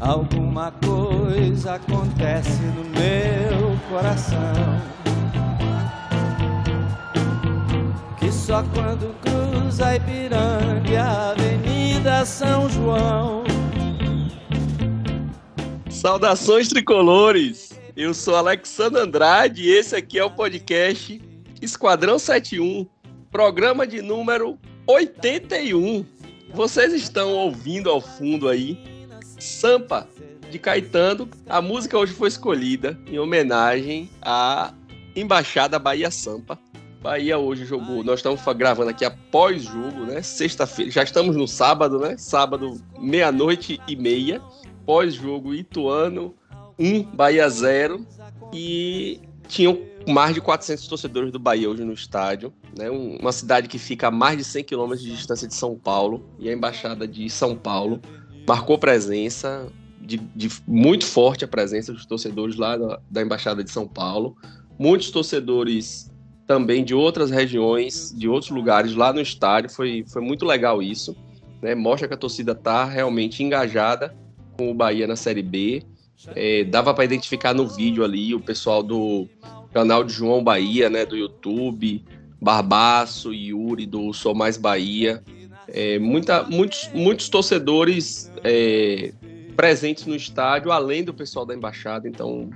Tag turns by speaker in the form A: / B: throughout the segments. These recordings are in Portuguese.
A: Alguma coisa acontece no meu coração. Que só quando cruza Ipiranga e a Avenida São João.
B: Saudações tricolores! Eu sou Alexandre Andrade e esse aqui é o podcast Esquadrão 71, programa de número 81. Vocês estão ouvindo ao fundo aí Sampa de Caetano. A música hoje foi escolhida em homenagem à Embaixada Bahia Sampa. Bahia hoje jogou, nós estamos gravando aqui após jogo, né? Sexta-feira, já estamos no sábado, né? Sábado, meia-noite e meia. Pós-jogo Ituano 1, Bahia 0. E tinham mais de 400 torcedores do Bahia hoje no estádio. Né? Uma cidade que fica a mais de 100 quilômetros de distância de São Paulo. E a Embaixada de São Paulo marcou presença, de, de muito forte a presença dos torcedores lá da, da Embaixada de São Paulo. Muitos torcedores também de outras regiões, de outros lugares lá no estádio. Foi, foi muito legal isso. Né? Mostra que a torcida está realmente engajada com o Bahia na Série B. É, dava para identificar no vídeo ali o pessoal do canal de João Bahia, né, do YouTube, Barbaço, Yuri do Sou Mais Bahia, é, muita, muitos, muitos torcedores é, presentes no estádio, além do pessoal da embaixada. Então,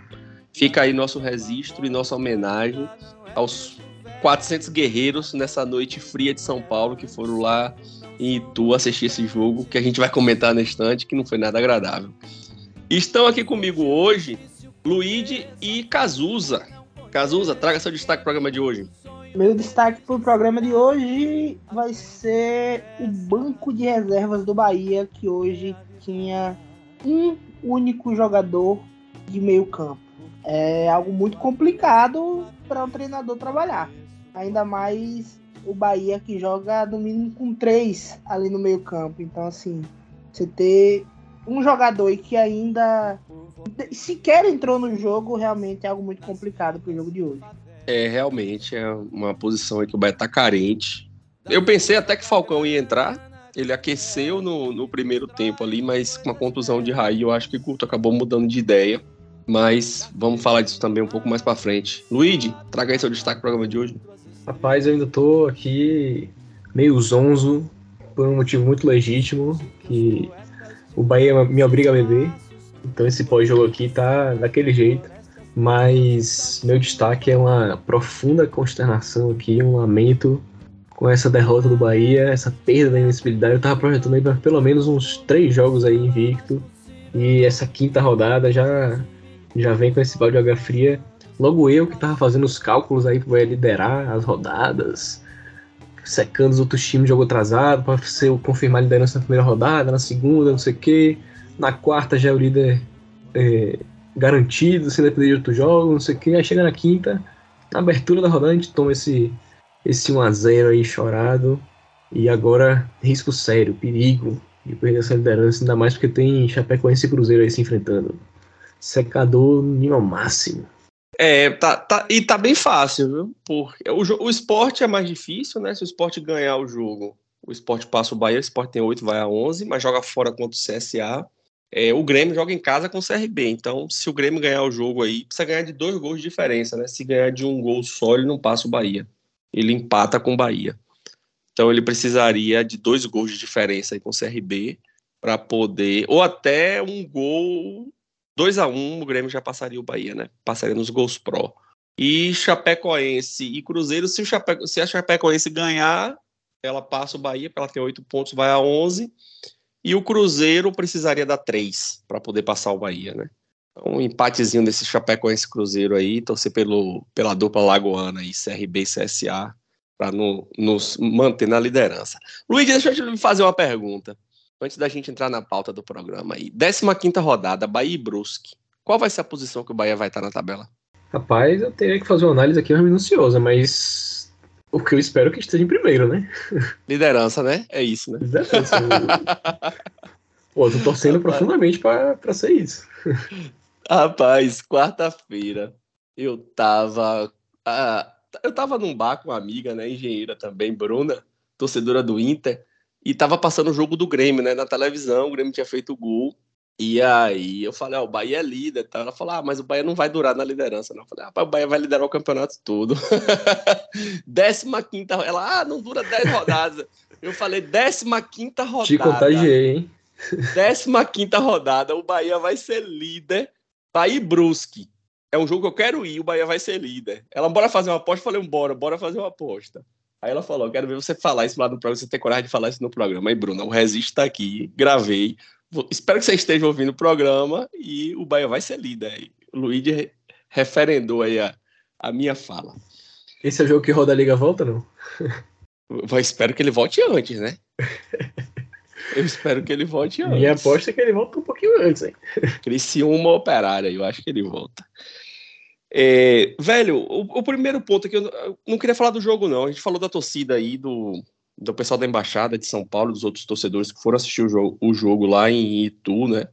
B: fica aí nosso registro e nossa homenagem aos 400 guerreiros nessa noite fria de São Paulo que foram lá em Itu assistir esse jogo, que a gente vai comentar na estante, que não foi nada agradável. Estão aqui comigo hoje Luigi e Cazuza. Cazuza, traga seu destaque para o programa de hoje.
C: Meu destaque para o programa de hoje vai ser o banco de reservas do Bahia, que hoje tinha um único jogador de meio campo. É algo muito complicado para um treinador trabalhar. Ainda mais o Bahia que joga no mínimo com três ali no meio campo. Então, assim, você ter um jogador que ainda sequer entrou no jogo, realmente é algo muito complicado para o jogo de hoje.
B: É, realmente é uma posição que o Bahia tá carente. Eu pensei até que Falcão ia entrar. Ele aqueceu no, no primeiro tempo ali, mas com uma contusão de Raí, eu acho que o Curto acabou mudando de ideia. Mas vamos falar disso também um pouco mais para frente. Luigi, traga aí seu destaque pro programa de hoje.
D: Rapaz, eu ainda tô aqui meio zonzo por um motivo muito legítimo, que o Bahia me obriga a beber. Então esse pós-jogo aqui tá daquele jeito. Mas meu destaque é uma profunda consternação aqui, um lamento com essa derrota do Bahia, essa perda da invencibilidade. Eu tava projetando aí pra pelo menos uns três jogos aí invicto. E essa quinta rodada já, já vem com esse balde de água fria. Logo eu que tava fazendo os cálculos aí para liderar as rodadas, secando os outros times de jogo atrasado para ser confirmar a liderança na primeira rodada, na segunda, não sei o quê. Na quarta já é o líder é, garantido, sem depender de outro jogo, não sei o que. Aí chega na quinta, na abertura da rodada, a gente toma esse, esse 1x0 aí chorado. E agora, risco sério, perigo de perder essa liderança, ainda mais porque tem Chapecoense e Cruzeiro aí se enfrentando. Secador nível máximo.
B: É, tá, tá, e tá bem fácil, viu? Porque o, o esporte é mais difícil, né? Se o esporte ganhar o jogo, o esporte passa o Bahia, o esporte tem 8, vai a 11, mas joga fora contra o CSA. É, o Grêmio joga em casa com o CRB, então se o Grêmio ganhar o jogo aí, precisa ganhar de dois gols de diferença, né? Se ganhar de um gol só, ele não passa o Bahia. Ele empata com o Bahia. Então ele precisaria de dois gols de diferença aí com o CRB para poder, ou até um gol 2 a 1 um, o Grêmio já passaria o Bahia, né? Passaria nos gols pró. E Chapecoense e Cruzeiro, se, o Chape... se a Chapecoense ganhar, ela passa o Bahia, ela tem oito pontos, vai a 11. E o Cruzeiro precisaria dar três para poder passar o Bahia, né? Então, um empatezinho desse Chapecoense Cruzeiro aí, torcer pelo, pela dupla Lagoana e CRB e CSA para no, nos manter na liderança. Luiz, deixa eu te fazer uma pergunta. Antes da gente entrar na pauta do programa aí. 15 rodada, Bahia e Brusque. Qual vai ser a posição que o Bahia vai estar na tabela?
D: Rapaz, eu teria que fazer uma análise aqui minuciosa, mas o que eu espero que esteja em primeiro, né?
B: Liderança, né? É isso, né?
D: Liderança. Pô, tô torcendo Rapaz. profundamente pra, pra ser isso.
B: Rapaz, quarta-feira eu tava. Ah, eu tava num bar com uma amiga, né? Engenheira também, Bruna, torcedora do Inter, e tava passando o jogo do Grêmio, né? Na televisão, o Grêmio tinha feito o gol. E aí eu falei, ó, o Bahia é líder. Tá? Ela falou, ah, mas o Bahia não vai durar na liderança. Não. Eu falei, ah, o Bahia vai liderar o campeonato todo. décima quinta, ela, ah, não dura 10 rodadas. Eu falei, décima quinta rodada.
D: Te contagiei, hein?
B: décima quinta rodada, o Bahia vai ser líder. Bahia e Brusque. É um jogo que eu quero ir, o Bahia vai ser líder. Ela, bora fazer uma aposta? Eu falei, bora, bora fazer uma aposta. Aí ela falou, quero ver você falar isso lá no programa, você ter coragem de falar isso no programa. Aí, Bruna, o Resiste tá aqui, gravei, Espero que você esteja ouvindo o programa e o Bahia vai ser líder. O Luigi referendou aí a, a minha fala.
D: Esse é o jogo que roda a Liga volta, não?
B: Eu espero que ele volte antes, né? Eu espero que ele volte antes.
D: Minha aposta é que ele volta um pouquinho antes, hein?
B: uma operária, eu acho que ele volta. É, velho, o, o, primeiro ponto aqui, eu não queria falar do jogo, não. A gente falou da torcida aí, do, do pessoal da Embaixada de São Paulo, dos outros torcedores que foram assistir o jogo, o jogo lá em Itu, né?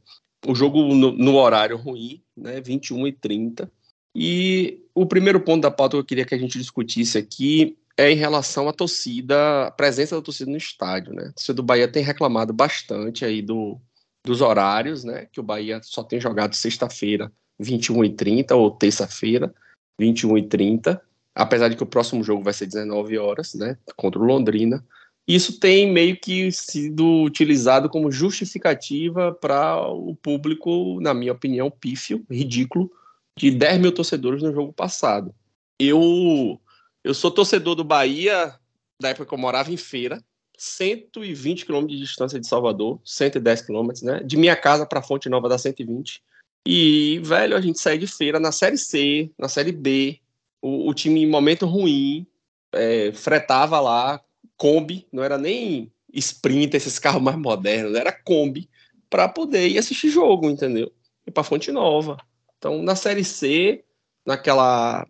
B: O jogo no, no horário ruim, né? 21 e 30. E o primeiro ponto da pauta que eu queria que a gente discutisse aqui é em relação à torcida, a presença da torcida no estádio, né? A torcida do Bahia tem reclamado bastante aí do, dos horários, né? Que o Bahia só tem jogado sexta-feira, 21 e 30 ou terça-feira, 21 e 30 apesar de que o próximo jogo vai ser 19 horas, né, contra o Londrina. Isso tem meio que sido utilizado como justificativa para o público, na minha opinião, pífio, ridículo, de 10 mil torcedores no jogo passado. Eu, eu sou torcedor do Bahia da época que eu morava em Feira, 120 quilômetros de distância de Salvador, 110 quilômetros, né? De minha casa para Fonte Nova dá 120. E, velho, a gente sai de feira na Série C, na Série B, o, o time em momento ruim é, fretava lá Kombi, não era nem Sprint, esses carros mais modernos, era Kombi, para poder ir assistir jogo, entendeu? E para Fonte Nova. Então, na Série C, naquela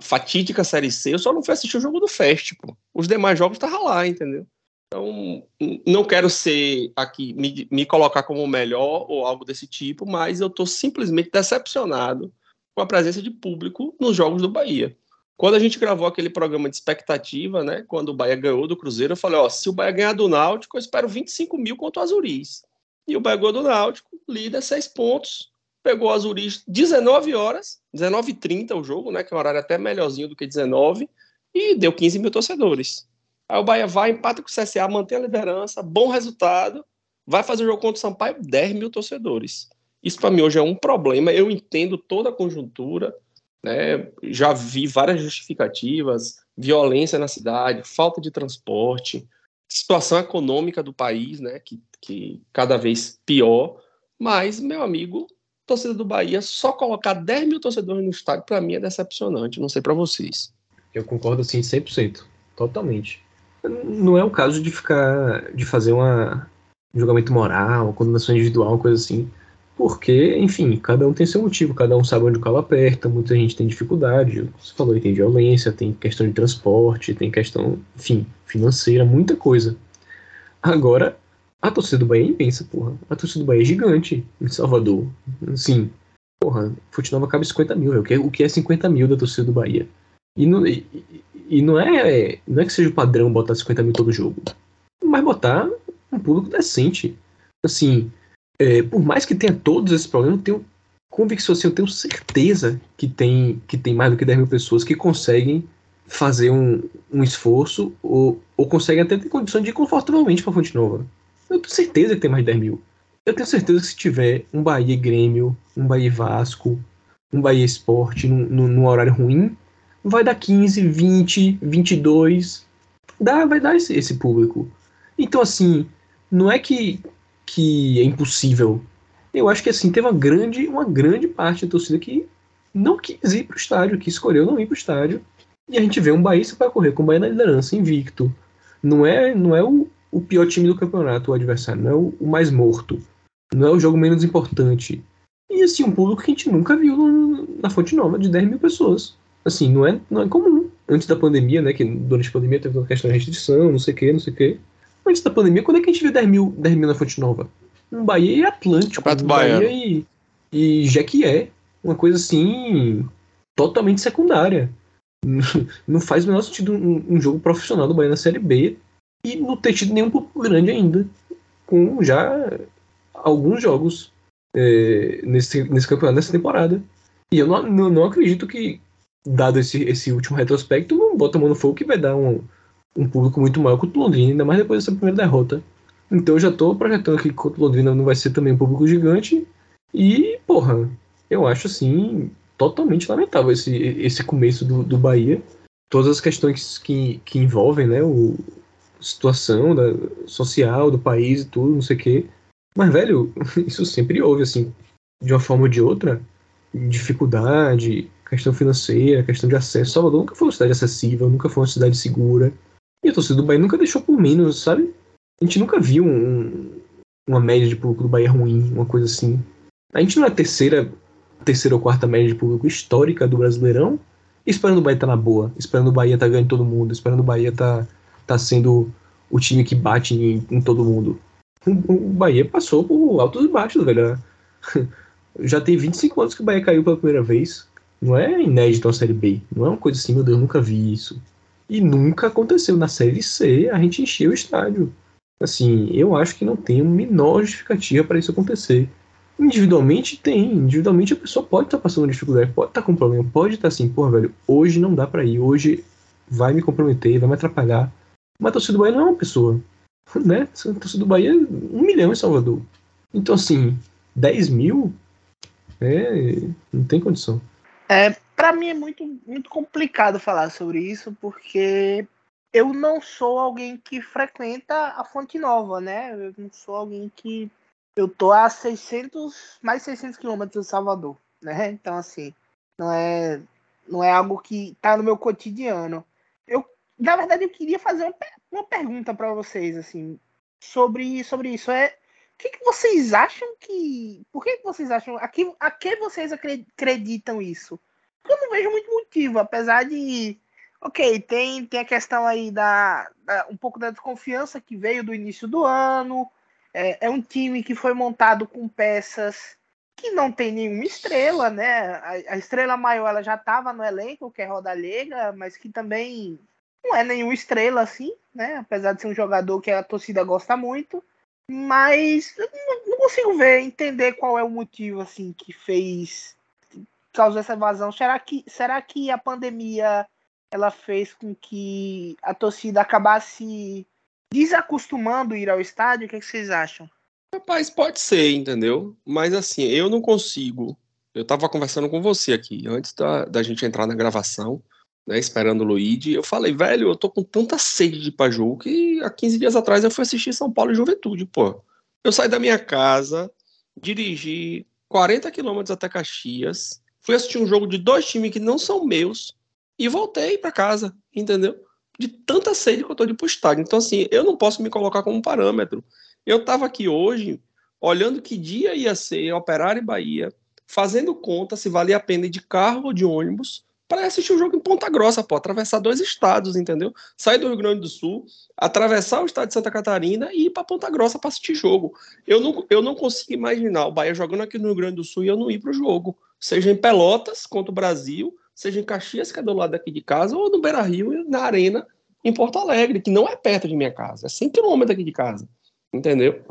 B: fatídica Série C, eu só não fui assistir o jogo do Fest, pô. Os demais jogos estavam lá, entendeu? Então, não quero ser aqui, me, me colocar como o melhor ou algo desse tipo, mas eu tô simplesmente decepcionado com a presença de público nos jogos do Bahia. Quando a gente gravou aquele programa de expectativa, né, quando o Bahia ganhou do Cruzeiro, eu falei, ó, se o Bahia ganhar do Náutico, eu espero 25 mil contra o Azuris. E o Bahia ganhou do Náutico, líder, seis pontos, pegou o Azuris 19 horas, 19h30 o jogo, né, que é um horário até melhorzinho do que 19, e deu 15 mil torcedores. Aí o Bahia vai, empata com o CSA, mantém a liderança, bom resultado, vai fazer o jogo contra o Sampaio, 10 mil torcedores. Isso para mim hoje é um problema. Eu entendo toda a conjuntura, né? já vi várias justificativas, violência na cidade, falta de transporte, situação econômica do país, né? que, que cada vez pior. Mas, meu amigo, torcida do Bahia, só colocar 10 mil torcedores no estádio, para mim é decepcionante. Não sei para vocês.
D: Eu concordo assim 100%. Totalmente. Não é o caso de ficar, de fazer uma, um julgamento moral, condenação individual, coisa assim. Porque, enfim, cada um tem seu motivo, cada um sabe onde o calo aperta, muita gente tem dificuldade, você falou, tem violência, tem questão de transporte, tem questão, enfim, financeira, muita coisa. Agora, a torcida do Bahia pensa, porra, a torcida do Bahia é gigante em Salvador. Assim, porra, Futinova cabe 50 mil, o que, é, o que é 50 mil da torcida do Bahia? E não, e, e não, é, não é que seja o padrão botar 50 mil todo jogo, mas botar um público decente. Assim, é, por mais que tenha todos esses problemas, eu tenho convicção, assim, eu tenho certeza que tem, que tem mais do que 10 mil pessoas que conseguem fazer um, um esforço ou, ou conseguem até ter condições de ir confortavelmente para Fonte Nova. Eu tenho certeza que tem mais de 10 mil. Eu tenho certeza que se tiver um Bahia Grêmio, um Bahia Vasco, um Bahia Esporte num, horário ruim, vai dar 15, 20, 22. Dá, vai dar esse, esse público. Então, assim, não é que que é impossível. Eu acho que assim, teve uma grande, uma grande parte da torcida que não quis ir para o estádio, que escolheu não ir para o estádio. E a gente vê um Bahia para correr com o Bahia na liderança, invicto. Não é, não é o, o pior time do campeonato, o adversário, não é o, o, mais morto. Não é o jogo menos importante. E assim, um público que a gente nunca viu na Fonte Nova, de 10 mil pessoas. Assim, não é, não é comum. Antes da pandemia, né? Que durante a pandemia teve uma questão de restrição, não sei o que, não sei o que antes da pandemia, quando é que a gente viu 10 mil, 10 mil na Fonte Nova? Um Bahia e Atlântico. Um Bahia e, e Jequié. Uma coisa assim, totalmente secundária. Não faz o menor sentido um, um, jogo profissional do Bahia na Série B e não ter tido nenhum público grande ainda. Com já alguns jogos é, nesse, nesse campeonato, nessa temporada. E eu não, não, não, acredito que, dado esse, esse último retrospecto, não bota a mão no fogo que vai dar um, um público muito maior que o Londrina, ainda mais depois dessa primeira derrota. Então eu já tô projetando que o Londrina não vai ser também um público gigante. E, porra, eu acho assim totalmente lamentável esse, esse começo do, do Bahia. Todas as questões que, que envolvem, né, o, a situação da, social do país e tudo, não sei o quê. Mas, velho, isso sempre houve, assim, de uma forma ou de outra. Dificuldade, questão financeira, questão de acesso. Salvador nunca foi uma cidade acessível, nunca foi uma cidade segura. E a torcida do Bahia nunca deixou por menos, sabe? A gente nunca viu um, uma média de público do Bahia ruim, uma coisa assim. A gente não é a terceira, terceira ou quarta média de público histórica do Brasileirão, esperando o Bahia estar tá na boa, esperando o Bahia estar tá ganhando todo mundo, esperando o Bahia estar tá, tá sendo o time que bate em, em todo mundo. O, Bahia passou por altos e baixos, velho. Já tem 25 anos que o Bahia caiu pela primeira vez. Não é inédito a Série B. Não é uma coisa assim, meu Deus, eu nunca vi isso. E nunca aconteceu na Série C a gente encher o estádio. Assim, eu acho que não tem a menor justificativa para isso acontecer. Individualmente tem, individualmente a pessoa pode estar tá passando dificuldade, pode estar tá com problema, pode estar tá assim, porra, velho, hoje não dá para ir, hoje vai me comprometer, vai me atrapalhar. Mas a torcida do Bahia não é uma pessoa, né? A torcida do Bahia é um milhão em Salvador. Então, assim, 10 mil, é, não tem condição.
C: É, para mim é muito, muito complicado falar sobre isso, porque eu não sou alguém que frequenta a Fonte Nova, né? Eu não sou alguém que. Eu tô a 600, mais 600 quilômetros de Salvador, né? Então, assim, não é, não é algo que tá no meu cotidiano. Eu, na verdade, eu queria fazer uma, uma pergunta para vocês, assim, sobre, sobre isso. É, o que, que vocês acham que. Por que, que vocês acham. A que, a que vocês acreditam isso? Eu não vejo muito motivo, apesar de Ok, tem, tem a questão aí da, da, um pouco da desconfiança que veio do início do ano. É, é, um time que foi montado com peças que não tem nenhuma estrela, né? A, a estrela maior ela já estava no elenco, que é Rodalega, mas que também não é nenhuma estrela assim, né? Apesar de ser um jogador que a torcida gosta muito. Mas eu não consigo ver, entender qual é o motivo assim que fez causou essa evasão. Será que, será que a pandemia ela fez com que a torcida acabasse desacostumando ir ao estádio? O que, é que vocês acham?
B: Rapaz, pode ser, entendeu? Mas assim, eu não consigo. Eu tava conversando com você aqui, antes da, da gente entrar na gravação, né, esperando o Luigi. Eu falei, velho, eu tô com tanta sede de Paju que há 15 dias atrás eu fui assistir São Paulo e Juventude, pô. Eu saí da minha casa, dirigi 40 quilômetros até Caxias, fui assistir um jogo de dois times que não são meus, e voltei para casa, entendeu? De tanta sede que eu tô de estádio. Então, assim, eu não posso me colocar como parâmetro. Eu tava aqui hoje, olhando que dia ia ser Operário e Bahia, fazendo conta se valia a pena ir de carro ou de ônibus para assistir o jogo em Ponta Grossa, pô, atravessar dois estados, entendeu? Sair do Rio Grande do Sul, atravessar o estado de Santa Catarina e ir para Ponta Grossa para assistir jogo. Eu não, eu não consigo imaginar o Bahia jogando aqui no Rio Grande do Sul e eu não ir para o jogo, seja em Pelotas contra o Brasil, seja em Caxias, que é do lado daqui de casa, ou no Beira Rio, na Arena, em Porto Alegre, que não é perto de minha casa, é 100 quilômetros daqui de casa. Entendeu?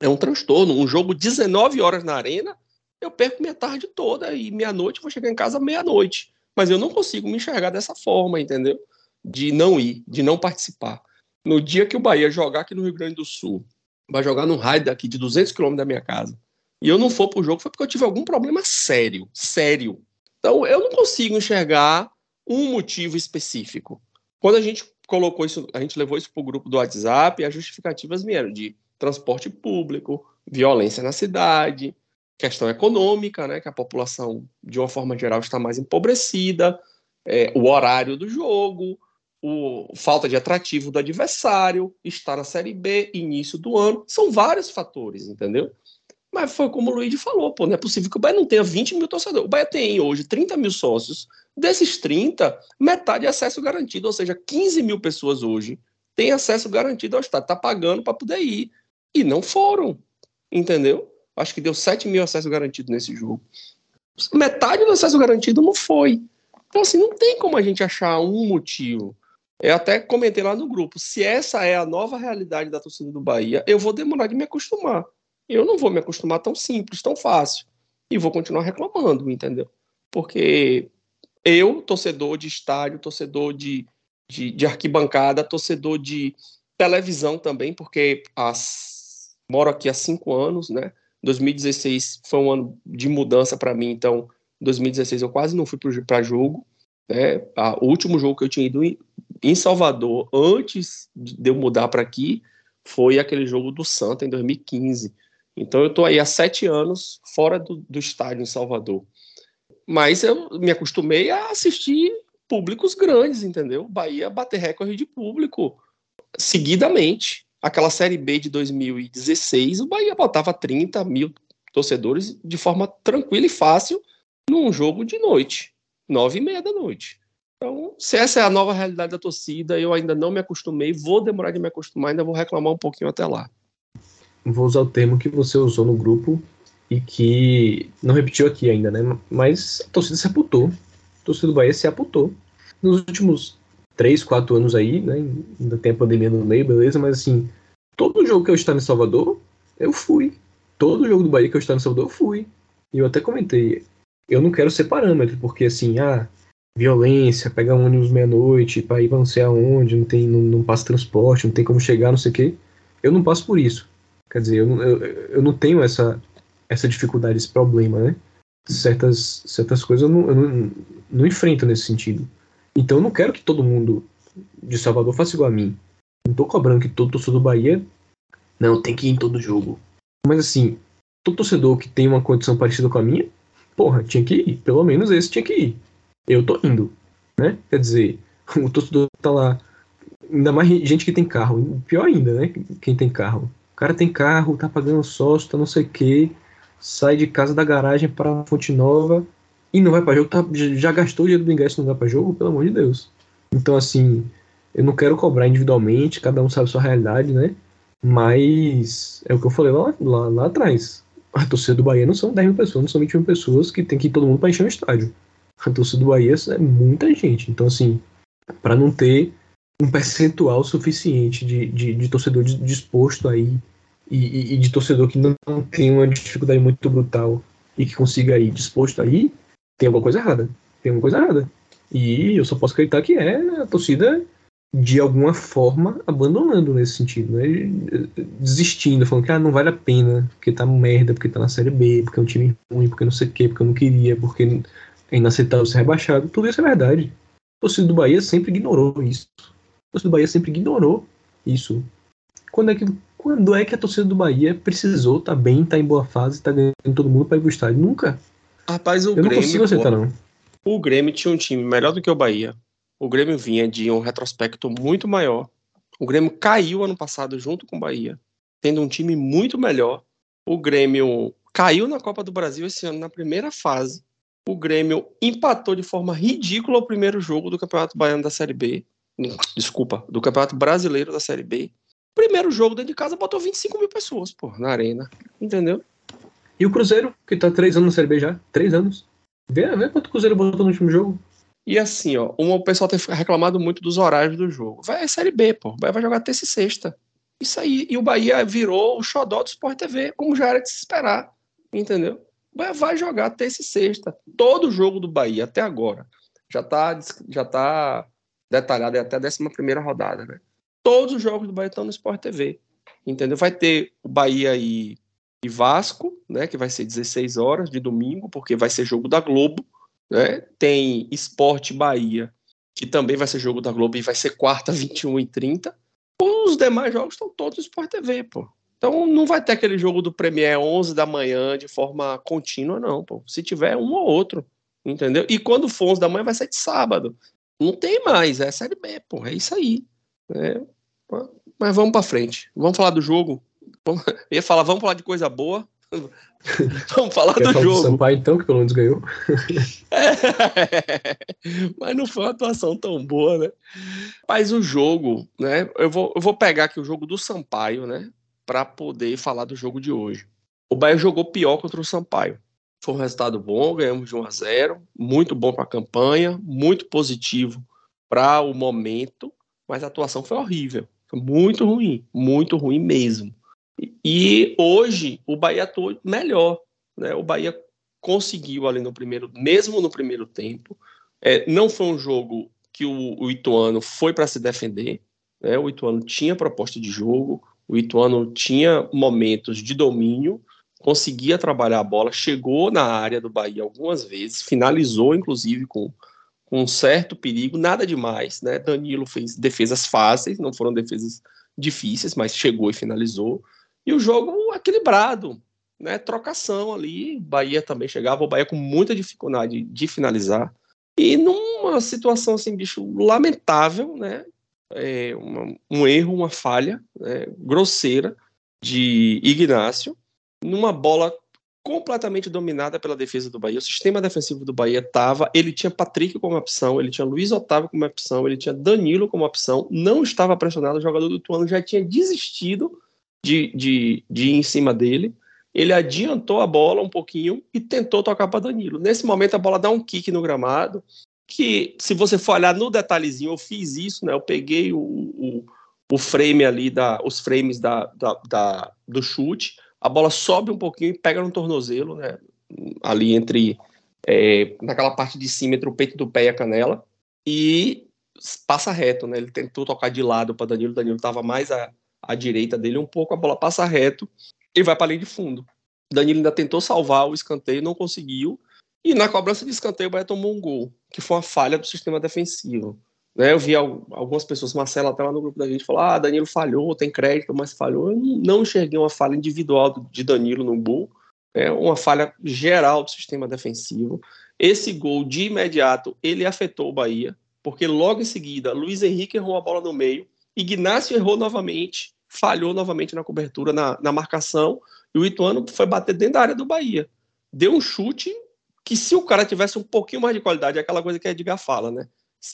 B: É um transtorno. Um jogo 19 horas na Arena, eu perco minha tarde toda e meia-noite vou chegar em casa meia-noite. Mas eu não consigo me enxergar dessa forma, entendeu? De não ir, de não participar. No dia que o Bahia jogar aqui no Rio Grande do Sul, vai jogar num raio daqui de 200 quilômetros da minha casa, e eu não for pro jogo, foi porque eu tive algum problema sério, sério. Então, eu não consigo enxergar um motivo específico. Quando a gente colocou isso, a gente levou isso para o grupo do WhatsApp, as justificativas vieram de transporte público, violência na cidade, questão econômica, né, que a população, de uma forma geral, está mais empobrecida, é, o horário do jogo, o, falta de atrativo do adversário, estar na Série B, início do ano, são vários fatores, entendeu? Mas foi como o Luigi falou, pô, não é possível que o Bahia não tenha 20 mil torcedores. O Bahia tem hoje 30 mil sócios. Desses 30, metade é acesso garantido, ou seja, 15 mil pessoas hoje têm acesso garantido ao Estado, tá pagando para poder ir. E não foram, entendeu? Acho que deu 7 mil acessos garantidos nesse jogo. Metade do acesso garantido não foi. Então, assim, não tem como a gente achar um motivo. Eu até comentei lá no grupo: se essa é a nova realidade da torcida do Bahia, eu vou demorar de me acostumar eu não vou me acostumar tão simples, tão fácil. E vou continuar reclamando, entendeu? Porque eu, torcedor de estádio, torcedor de, de, de arquibancada, torcedor de televisão também, porque as, moro aqui há cinco anos, né? 2016 foi um ano de mudança para mim, então 2016 eu quase não fui para jogo. Né? o último jogo que eu tinha ido em Salvador, antes de eu mudar para aqui, foi aquele jogo do Santa em 2015. Então eu estou aí há sete anos fora do, do estádio em Salvador. Mas eu me acostumei a assistir públicos grandes, entendeu? Bahia bater recorde de público seguidamente. Aquela Série B de 2016, o Bahia botava 30 mil torcedores de forma tranquila e fácil num jogo de noite, nove e meia da noite. Então, se essa é a nova realidade da torcida, eu ainda não me acostumei, vou demorar de me acostumar, ainda vou reclamar um pouquinho até lá.
D: Vou usar o termo que você usou no grupo e que não repetiu aqui ainda, né? Mas a torcida se aputou. A torcida do Bahia se aputou. Nos últimos três, quatro anos aí, né? Ainda tem a pandemia no meio, beleza, mas assim, todo jogo que eu estava em Salvador, eu fui. Todo jogo do Bahia que eu estava em Salvador, eu fui. E eu até comentei, eu não quero ser parâmetro, porque assim, ah, violência, pegar um ônibus meia-noite para ir pra não sei aonde, não, tem, não, não passa transporte, não tem como chegar, não sei o quê. Eu não passo por isso. Quer dizer, eu, eu, eu não tenho essa, essa dificuldade, esse problema, né? Certas, certas coisas eu, não, eu não, não enfrento nesse sentido. Então eu não quero que todo mundo de Salvador faça igual a mim. Não tô cobrando que todo torcedor do Bahia não tem que ir em todo jogo. Mas assim, todo torcedor que tem uma condição parecida com a minha porra, tinha que ir. Pelo menos esse tinha que ir. Eu tô indo, né? Quer dizer, o torcedor tá lá. Ainda mais gente que tem carro. Pior ainda, né? Quem tem carro. O cara tem carro, tá pagando sócio, tá não sei o quê. Sai de casa da garagem para Fonte Nova e não vai para jogo. Tá, já gastou o dinheiro do ingresso e não vai para jogo? Pelo amor de Deus. Então, assim, eu não quero cobrar individualmente, cada um sabe sua realidade, né? Mas é o que eu falei lá, lá, lá atrás a torcida do Bahia não são 10 mil pessoas, não são 20 mil pessoas que tem que ir todo mundo para encher o estádio. A torcida do Bahia é muita gente. Então, assim, para não ter um percentual suficiente de, de, de torcedor disposto aí e, e, de torcedor que não, não tem uma dificuldade muito brutal e que consiga ir disposto aí, tem alguma coisa errada. Tem alguma coisa errada. E eu só posso acreditar que é a torcida de alguma forma abandonando nesse sentido, né? Desistindo, falando que ah, não vale a pena, porque tá merda, porque tá na série B, porque é um time ruim, porque não sei o quê, porque eu não queria, porque é inaceitável ser rebaixado. Tudo isso é verdade. O torcedor do Bahia sempre ignorou isso. O torcedor do Bahia sempre ignorou isso. Quando é que, quando é que a torcida do Bahia precisou, tá bem, tá em boa fase, tá ganhando todo mundo para ir pro estádio? Nunca.
B: Rapaz, o
D: eu
B: Grêmio,
D: não consigo aceitar, não.
B: O Grêmio tinha um time melhor do que o Bahia o Grêmio vinha de um retrospecto muito maior. O Grêmio caiu ano passado junto com o Bahia, tendo um time muito melhor. O Grêmio caiu na Copa do Brasil esse ano na primeira fase. O Grêmio empatou de forma ridícula o primeiro jogo do Campeonato Baiano da Série B. Desculpa, do Campeonato Brasileiro da Série B. Primeiro jogo dentro de casa botou 25 mil pessoas, pô, na arena. Entendeu?
D: E o Cruzeiro, que tá três anos na Série B já? Três anos. Vê, vê quanto o Cruzeiro botou no último jogo.
B: E assim, ó, o pessoal tem reclamado muito dos horários do jogo. Vai é Série B, pô. Bahia vai jogar terça e sexta. Isso aí. E o Bahia virou o xodó do Sport TV, como já era de se esperar. Entendeu? Bahia vai jogar terça e sexta. Todo jogo do Bahia até agora já tá, já tá detalhado até a 11 rodada, né? Todos os jogos do Bahia estão no Sport TV. Entendeu? Vai ter o Bahia e, e Vasco, né? Que vai ser 16 horas de domingo, porque vai ser jogo da Globo. Né? Tem Esporte Bahia, que também vai ser jogo da Globo e vai ser quarta, 21 e 30. Os demais jogos estão todos no Sport TV, pô. Então não vai ter aquele jogo do Premier 11 da manhã de forma contínua, não, pô. Se tiver um ou outro, entendeu? E quando for 11 da manhã vai ser de sábado. Não tem mais, é Série B, pô. É isso aí. É. Mas vamos para frente. Vamos falar do jogo. Ia falar, vamos falar de coisa boa. Vamos falar Quer do falar jogo. Do
D: Sampaio, então, que pelo menos ganhou.
B: É, mas não foi uma atuação tão boa, né? Mas o jogo, né? Eu vou, eu vou pegar aqui o jogo do Sampaio, né? Para poder falar do jogo de hoje. O Bahia jogou pior contra o Sampaio. Foi um resultado bom, ganhamos de 1 a 0, muito bom para a campanha, muito positivo para o momento, mas a atuação foi horrível, foi muito ruim, muito ruim mesmo. E hoje o Bahia atuou melhor. Né? O Bahia conseguiu ali no primeiro, mesmo no primeiro tempo. É, não foi um jogo que o, o Ituano foi para se defender. Né? O Ituano tinha proposta de jogo, o Ituano tinha momentos de domínio, conseguia trabalhar a bola, chegou na área do Bahia algumas vezes, finalizou inclusive com, com um certo perigo, nada demais, né? Danilo fez defesas fáceis, não foram defesas difíceis, mas chegou e finalizou. E o jogo equilibrado, né? Trocação ali, Bahia também chegava, o Bahia com muita dificuldade de finalizar. E numa situação assim, bicho, lamentável, né? é, uma, um erro, uma falha né, grosseira de Ignácio, numa bola completamente dominada pela defesa do Bahia. O sistema defensivo do Bahia estava. Ele tinha Patrick como opção, ele tinha Luiz Otávio como opção, ele tinha Danilo como opção, não estava pressionado. O jogador do Tuano já tinha desistido de, de, de ir em cima dele. Ele adiantou a bola um pouquinho e tentou tocar para Danilo. Nesse momento, a bola dá um kick no gramado que se você for olhar no detalhezinho, eu fiz isso, né? Eu peguei o, o, o frame ali, da, os frames da, da, da, do chute, a bola sobe um pouquinho e pega no tornozelo, né? Ali entre é, naquela parte de cima entre o peito do pé e a canela e passa reto, né? Ele tentou tocar de lado para Danilo, Danilo estava mais à, à direita dele um pouco, a bola passa reto e vai para a linha de fundo. Danilo ainda tentou salvar o escanteio, não conseguiu. E na cobrança de escanteio, o Bahia tomou um gol, que foi uma falha do sistema defensivo. Né, eu vi algumas pessoas, Marcelo até lá no grupo da gente, falou: ah, Danilo falhou, tem crédito, mas falhou. Eu não enxerguei uma falha individual de Danilo no gol, é uma falha geral do sistema defensivo. Esse gol, de imediato, ele afetou o Bahia, porque logo em seguida, Luiz Henrique errou a bola no meio, Ignacio errou novamente, falhou novamente na cobertura, na, na marcação, e o Ituano foi bater dentro da área do Bahia. Deu um chute que se o cara tivesse um pouquinho mais de qualidade, é aquela coisa que a Edgar fala, né?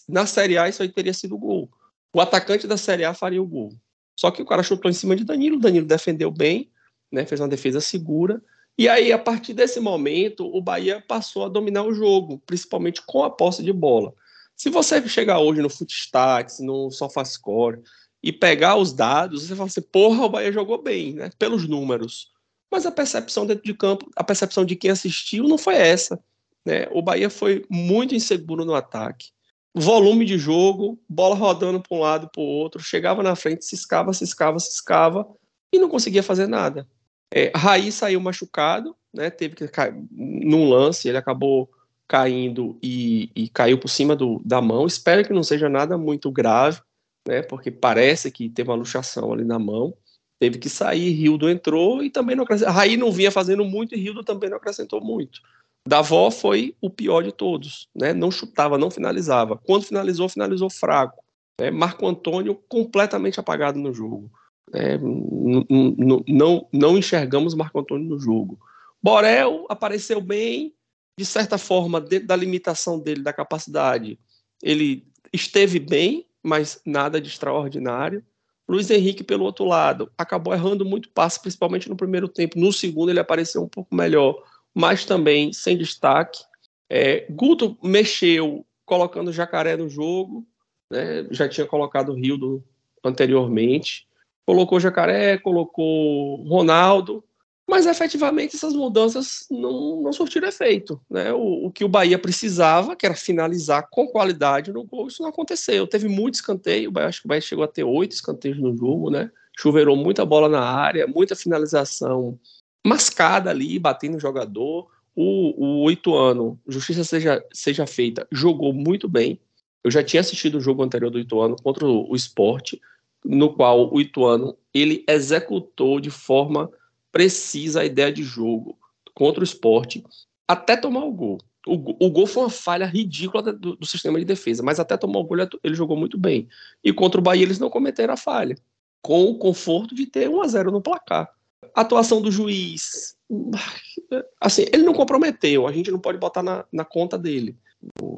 B: Na Série A isso aí teria sido gol. O atacante da Série A faria o gol. Só que o cara chutou em cima de Danilo, Danilo defendeu bem, né? Fez uma defesa segura. E aí, a partir desse momento, o Bahia passou a dominar o jogo, principalmente com a posse de bola. Se você chegar hoje no Footstats, no SofaScore, e pegar os dados, você fala assim, porra, o Bahia jogou bem, né? Pelos números mas a percepção dentro de campo, a percepção de quem assistiu não foi essa. Né? O Bahia foi muito inseguro no ataque. Volume de jogo, bola rodando para um lado para o outro, chegava na frente, ciscava, ciscava, ciscava e não conseguia fazer nada. É, Raí saiu machucado, né? teve que cair num lance, ele acabou caindo e, e caiu por cima do, da mão. Espero que não seja nada muito grave, né? porque parece que teve uma luxação ali na mão teve que sair, Rildo entrou e também não acrescentou. Raí não vinha fazendo muito e Rildo também não acrescentou muito. Davó foi o pior de todos, né? Não chutava, não finalizava. Quando finalizou, finalizou fraco. Né? Marco Antônio completamente apagado no jogo. É, não, não enxergamos Marco Antônio no jogo. Borel apareceu bem, de certa forma, dentro da limitação dele, da capacidade. Ele esteve bem, mas nada de extraordinário. Luiz Henrique, pelo outro lado, acabou errando muito passe, principalmente no primeiro tempo. No segundo, ele apareceu um pouco melhor, mas também sem destaque. É, Guto mexeu, colocando Jacaré no jogo, né? já tinha colocado o Rildo anteriormente. Colocou Jacaré, colocou Ronaldo, mas efetivamente essas mudanças não, não surtiram efeito. Né? O, o, que o Bahia precisava, que era finalizar com qualidade no gol, isso não aconteceu. Teve muito escanteio, acho que o Bahia chegou a ter oito escanteios no jogo, né? Chuveirou muita bola na área, muita finalização mascada ali, batendo no jogador. O, o Ituano, justiça seja, seja feita, jogou muito bem. Eu já tinha assistido o jogo anterior do Ituano contra o, o Esporte, no qual o Ituano ele executou de forma precisa a ideia de jogo contra o esporte até tomar o gol. O, o gol foi uma falha ridícula do, do, sistema de defesa, mas até tomar o gol ele, ele, jogou muito bem. E contra o Bahia eles não cometeram a falha, com o conforto de ter 1 a 0 no placar. A atuação do juiz, assim, ele não comprometeu, a gente não pode botar na, na conta dele.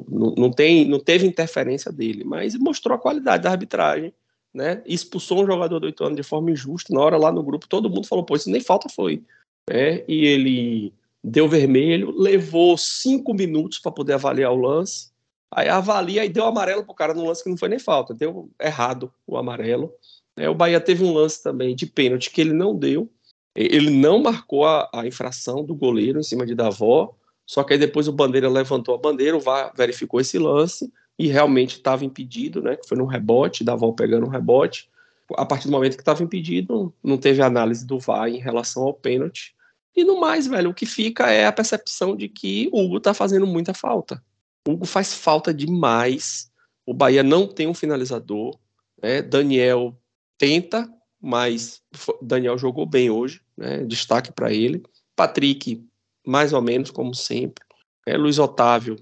B: Não, não, tem, não teve interferência dele, mas mostrou a qualidade da arbitragem né? Expulsou um jogador do Ituano de forma injusta. Na hora lá no grupo, todo mundo falou, pô, isso nem falta foi. É, e ele deu vermelho, levou cinco minutos para poder avaliar o lance. Aí avalia e deu amarelo pro cara no lance que não foi nem falta, deu errado o amarelo. É, o Bahia teve um lance também de pênalti que ele não deu, Ele não marcou a, a infração do goleiro em cima de Davó, só que aí depois o Bandeira levantou a bandeira, o VAR verificou esse lance e realmente estava impedido, né? Que foi no rebote, Davó pegando um rebote. A partir do momento que estava impedido, não teve análise do VAR em relação ao pênalti. E no mais, velho, o que fica é a percepção de que o Hugo tá fazendo muita falta. O Hugo faz falta demais. O Bahia não tem um finalizador. Né? Daniel tenta, mas Daniel jogou bem hoje. Né? Destaque para ele. Patrick, mais ou menos, como sempre. É, Luiz Otávio,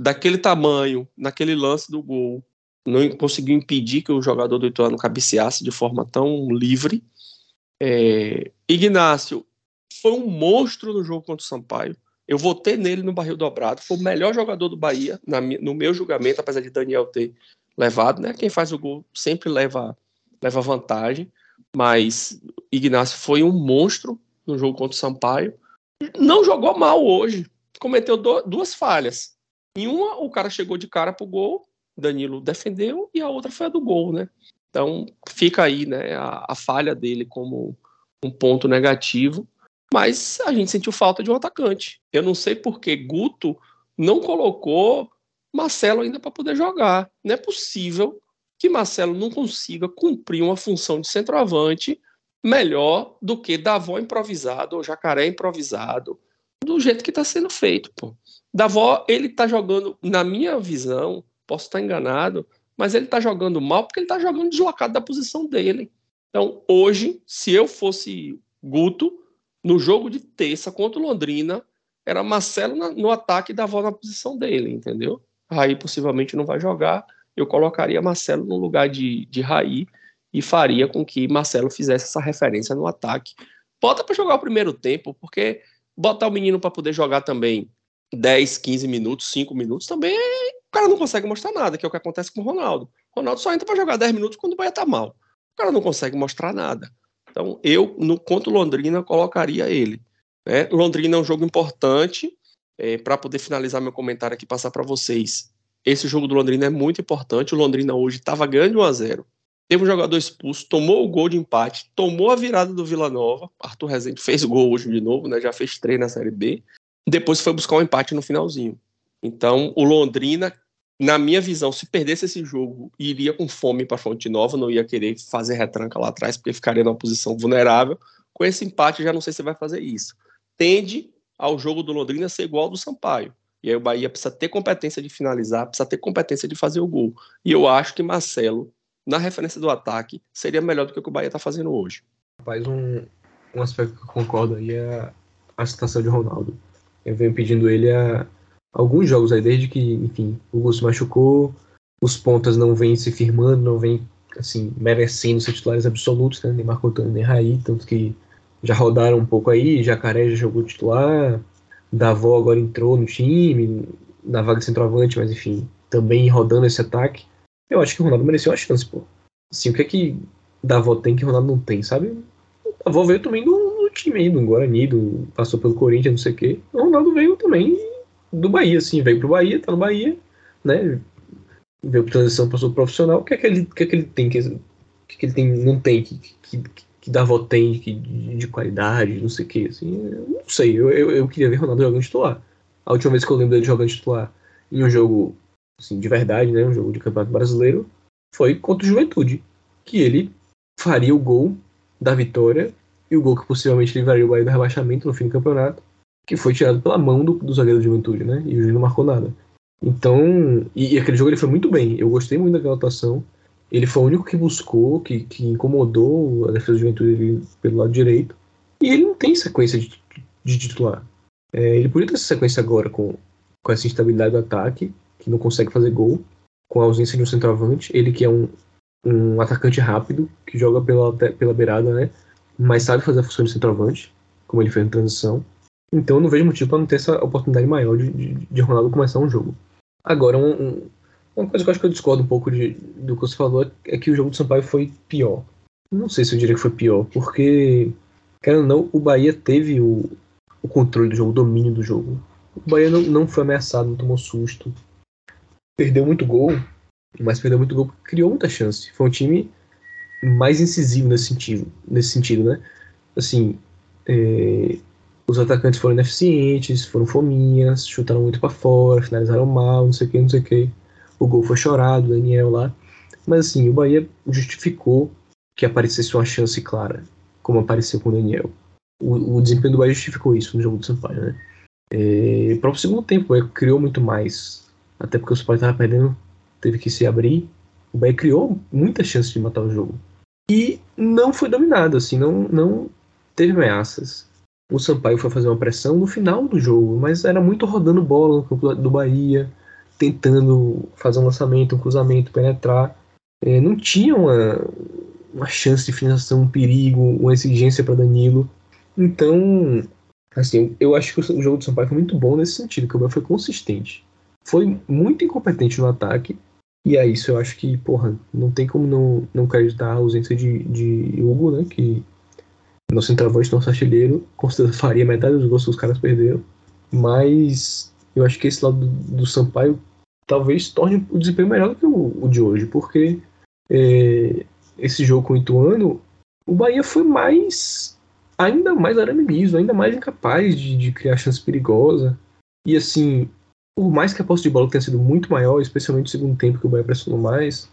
B: daquele tamanho, naquele lance do gol, não conseguiu impedir que o jogador do Ituano cabeceasse de forma tão livre. É, Ignácio foi um monstro no jogo contra o Sampaio. Eu votei nele no barril dobrado. Foi o melhor jogador do Bahia, na, no meu julgamento, apesar de Daniel ter levado, né? Quem faz o gol sempre leva, leva vantagem. Mas Ignacio foi um monstro no jogo contra o Sampaio. Não jogou mal hoje. Cometeu do, duas falhas. Em uma, o cara chegou de cara pro gol, Danilo defendeu, e a outra foi a do gol, né? Então fica aí, né, a, a falha dele como um ponto negativo mas a gente sentiu falta de um atacante. Eu não sei por que Guto não colocou Marcelo ainda para poder jogar. Não é possível que Marcelo não consiga cumprir uma função de centroavante melhor do que Davó improvisado ou Jacaré improvisado, do jeito que está sendo feito. Pô. Davó, ele está jogando, na minha visão, posso estar enganado, mas ele está jogando mal porque ele está jogando deslocado da posição dele. Então, hoje, se eu fosse Guto, no jogo de terça contra o Londrina, era Marcelo na, no ataque e Davó na posição dele, entendeu? Raí possivelmente não vai jogar. Eu colocaria Marcelo no lugar de, de Raí e faria com que Marcelo fizesse essa referência no ataque. Bota para jogar o primeiro tempo, porque botar o menino para poder jogar também 10, 15 minutos, 5 minutos, também o cara não consegue mostrar nada, que é o que acontece com o Ronaldo. O Ronaldo só entra para jogar 10 minutos quando o Bahia tá mal. O cara não consegue mostrar nada. Então, eu, no contra Londrina, colocaria ele. Né? Londrina é um jogo importante, é, para poder finalizar meu comentário aqui passar para vocês. Esse jogo do Londrina é muito importante. O Londrina hoje estava ganhando 1 a 0 Teve um jogador expulso, tomou o gol de empate, tomou a virada do Vila Nova. Arthur Rezende fez gol hoje de novo, né? já fez três na Série B. Depois foi buscar um empate no finalzinho. Então, o Londrina na minha visão, se perdesse esse jogo, iria com fome para Fonte Nova, não ia querer fazer retranca lá atrás, porque ficaria numa posição vulnerável. Com esse empate, já não sei se vai fazer isso. Tende ao jogo do Londrina ser igual ao do Sampaio. E aí o Bahia precisa ter competência de finalizar, precisa ter competência de fazer o gol. E eu acho que Marcelo, na referência do ataque, seria melhor do que o que o Bahia está fazendo hoje.
D: Faz um, um aspecto que eu concordo aí é a situação de Ronaldo. Eu venho pedindo ele a alguns jogos aí, desde que, enfim, o se machucou, os pontas não vêm se firmando, não vêm, assim, merecendo ser titulares absolutos, né? Nem Marco Antônio, nem Raí, tanto que já rodaram um pouco aí, Jacaré já jogou titular, Davó agora entrou no time, na vaga de centroavante, mas enfim, também rodando esse ataque. Eu acho que o Ronaldo mereceu a chance, pô. Assim, o que é que Davó tem que o Ronaldo não tem, sabe? O Davó veio também do, do time aí, do Guarani, do, passou pelo Corinthians, não sei o quê. O Ronaldo veio também do Bahia, assim, veio pro Bahia, tá no Bahia, né? Veio pra transição para o profissional. O que é que ele, que é que ele tem que, que, que ele tem, não tem, que, que, que, que Davó tem que, de, de, qualidade, não sei o que, assim, não sei. Eu, eu, eu, queria ver Ronaldo jogando titular. A última vez que eu lembro dele jogando titular em um jogo, assim, de verdade, né? Um jogo de campeonato brasileiro, foi contra o Juventude. Que ele faria o gol da vitória e o gol que possivelmente livraria o Bahia do rebaixamento no fim do campeonato que foi tirado pela mão do, do zagueiro de juventude, né? E o juiz não marcou nada. Então, e, e, aquele jogo ele foi muito bem. Eu gostei muito daquela atuação. Ele foi o único que buscou, que, que incomodou a defesa de juventude pelo lado direito. E ele não tem sequência de, de titular. É, ele podia ter essa sequência agora com, com essa instabilidade do ataque, que não consegue fazer gol, com a ausência de um centroavante. Ele que é um, um atacante rápido, que joga pela, pela beirada, né? Mas sabe fazer a função de centroavante, como ele fez na transição. Então eu não vejo motivo para não ter essa oportunidade maior de, de, de Ronaldo começar um jogo. Agora, um, um, uma coisa que eu acho que eu discordo um pouco de, do que você falou é que o jogo do Sampaio foi pior. Não sei se eu diria que foi pior, porque, querendo ou não, o Bahia teve o, o controle do jogo, o domínio do jogo. O Bahia não, não foi ameaçado, não tomou susto. Perdeu muito gol, mas perdeu muito gol porque criou muita chance. Foi um time mais incisivo nesse sentido, nesse sentido, né? Assim, é, os atacantes foram ineficientes, foram fominhas, chutaram muito para fora, finalizaram mal, não sei o que, não sei o que. O gol foi chorado, Daniel lá. Mas assim, o Bahia justificou que aparecesse uma chance clara, como apareceu com o Daniel. O, o desempenho do Bahia justificou isso no jogo do Sampaio, né? É, o próprio segundo tempo, o criou muito mais. Até porque o Sampaio estava perdendo, teve que se abrir. O Bahia criou muitas chances de matar o jogo. E não foi dominado, assim, não, não teve ameaças o Sampaio foi fazer uma pressão no final do jogo, mas era muito rodando bola no campo do Bahia, tentando fazer um lançamento, um cruzamento, penetrar. É, não tinha uma, uma chance de finalização, um perigo, uma exigência para Danilo. Então, assim, eu acho que o jogo do Sampaio foi muito bom nesse sentido, que o Bahia foi consistente. Foi muito incompetente no ataque, e é isso, eu acho que, porra, não tem como não, não acreditar a ausência de, de Hugo, né, que no centroavante, nosso artilheiro, faria metade dos gols que os caras perderam. Mas eu acho que esse lado do, do Sampaio talvez torne o desempenho melhor do que o, o de hoje, porque é, esse jogo com o Ituano, o Bahia foi mais. ainda mais arame liso, ainda mais incapaz de, de criar chance perigosa. E assim, por mais que a posse de bola tenha sido muito maior, especialmente no segundo tempo que o Bahia pressionou mais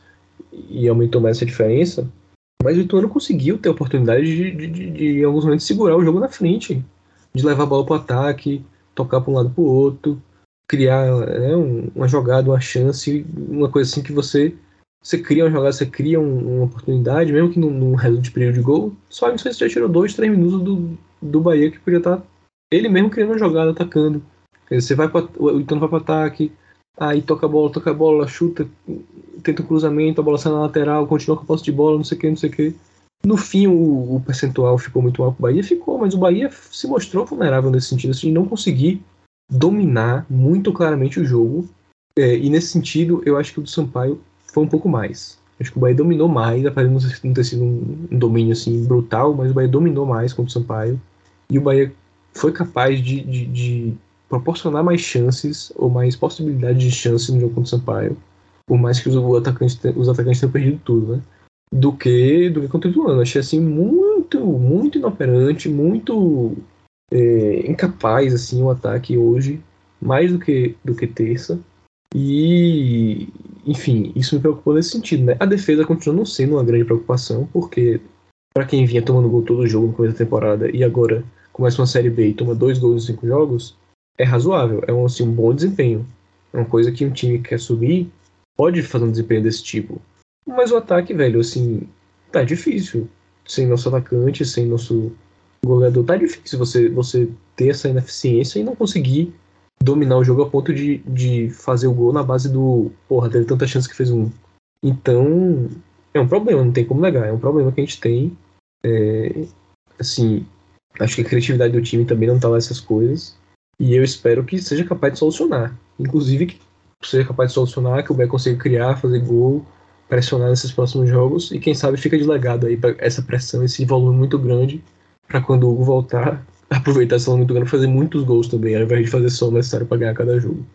D: e aumentou mais essa diferença, mas o Ituano conseguiu ter a oportunidade de, de, de, de, em alguns momentos, segurar o jogo na frente, de levar a bola para o ataque, tocar para um lado para o outro, criar né, uma jogada, uma chance, uma coisa assim que você você cria uma jogada, você cria um, uma oportunidade, mesmo que num, resultado de período de gol, só não sei se já tirou dois, três minutos do, do Bahia que podia estar tá ele mesmo criando uma jogada, atacando. Você vai pra, o Ituano vai para ataque, aí toca a bola, toca a bola, chuta, tenta um cruzamento, a bola sai na lateral, continua com a posse de bola, não sei o que, não sei o que. No fim, o, o percentual ficou muito alto para o Bahia, ficou, mas o Bahia se mostrou vulnerável nesse sentido, assim, de não conseguir dominar muito claramente o jogo. É, e nesse sentido, eu acho que o do Sampaio foi um pouco mais. Acho que o Bahia dominou mais, apesar de não ter sido um, um domínio assim brutal, mas o Bahia dominou mais contra o Sampaio. E o Bahia foi capaz de, de, de proporcionar mais chances ou mais possibilidades de chance no jogo contra o Sampaio por mais que os, atacantes, os atacantes tenham perdido tudo, né? Do que, do que contra o Ituano. Achei assim muito, muito inoperante, muito é, incapaz assim o ataque hoje, mais do que, do que terça. E, enfim, isso me preocupou nesse sentido, né? A defesa continua não sendo uma grande preocupação, porque para quem vinha tomando gol todo jogo no começo da temporada e agora começa uma Série B e toma dois gols em cinco jogos, é razoável, é um, assim, um bom desempenho. É uma coisa que um time que quer subir pode fazer um desempenho desse tipo. Mas o ataque, velho, assim, tá difícil. Sem nosso atacante, sem nosso goleador, tá difícil você, você ter essa ineficiência e não conseguir dominar o jogo a ponto de, de fazer o gol na base do. Porra, teve tanta chance que fez um. Então, é um problema, não tem como negar. É um problema que a gente tem. É, assim, acho que a criatividade do time também não tá lá essas coisas. E eu espero que seja capaz de solucionar. Inclusive que seja capaz de solucionar, que o Bahia consiga criar, fazer gol, pressionar nesses próximos jogos e quem sabe fica de legado aí essa pressão, esse volume muito grande para quando o Hugo voltar, aproveitar esse volume muito grande fazer muitos gols também, ao invés de fazer só o necessário para ganhar cada jogo.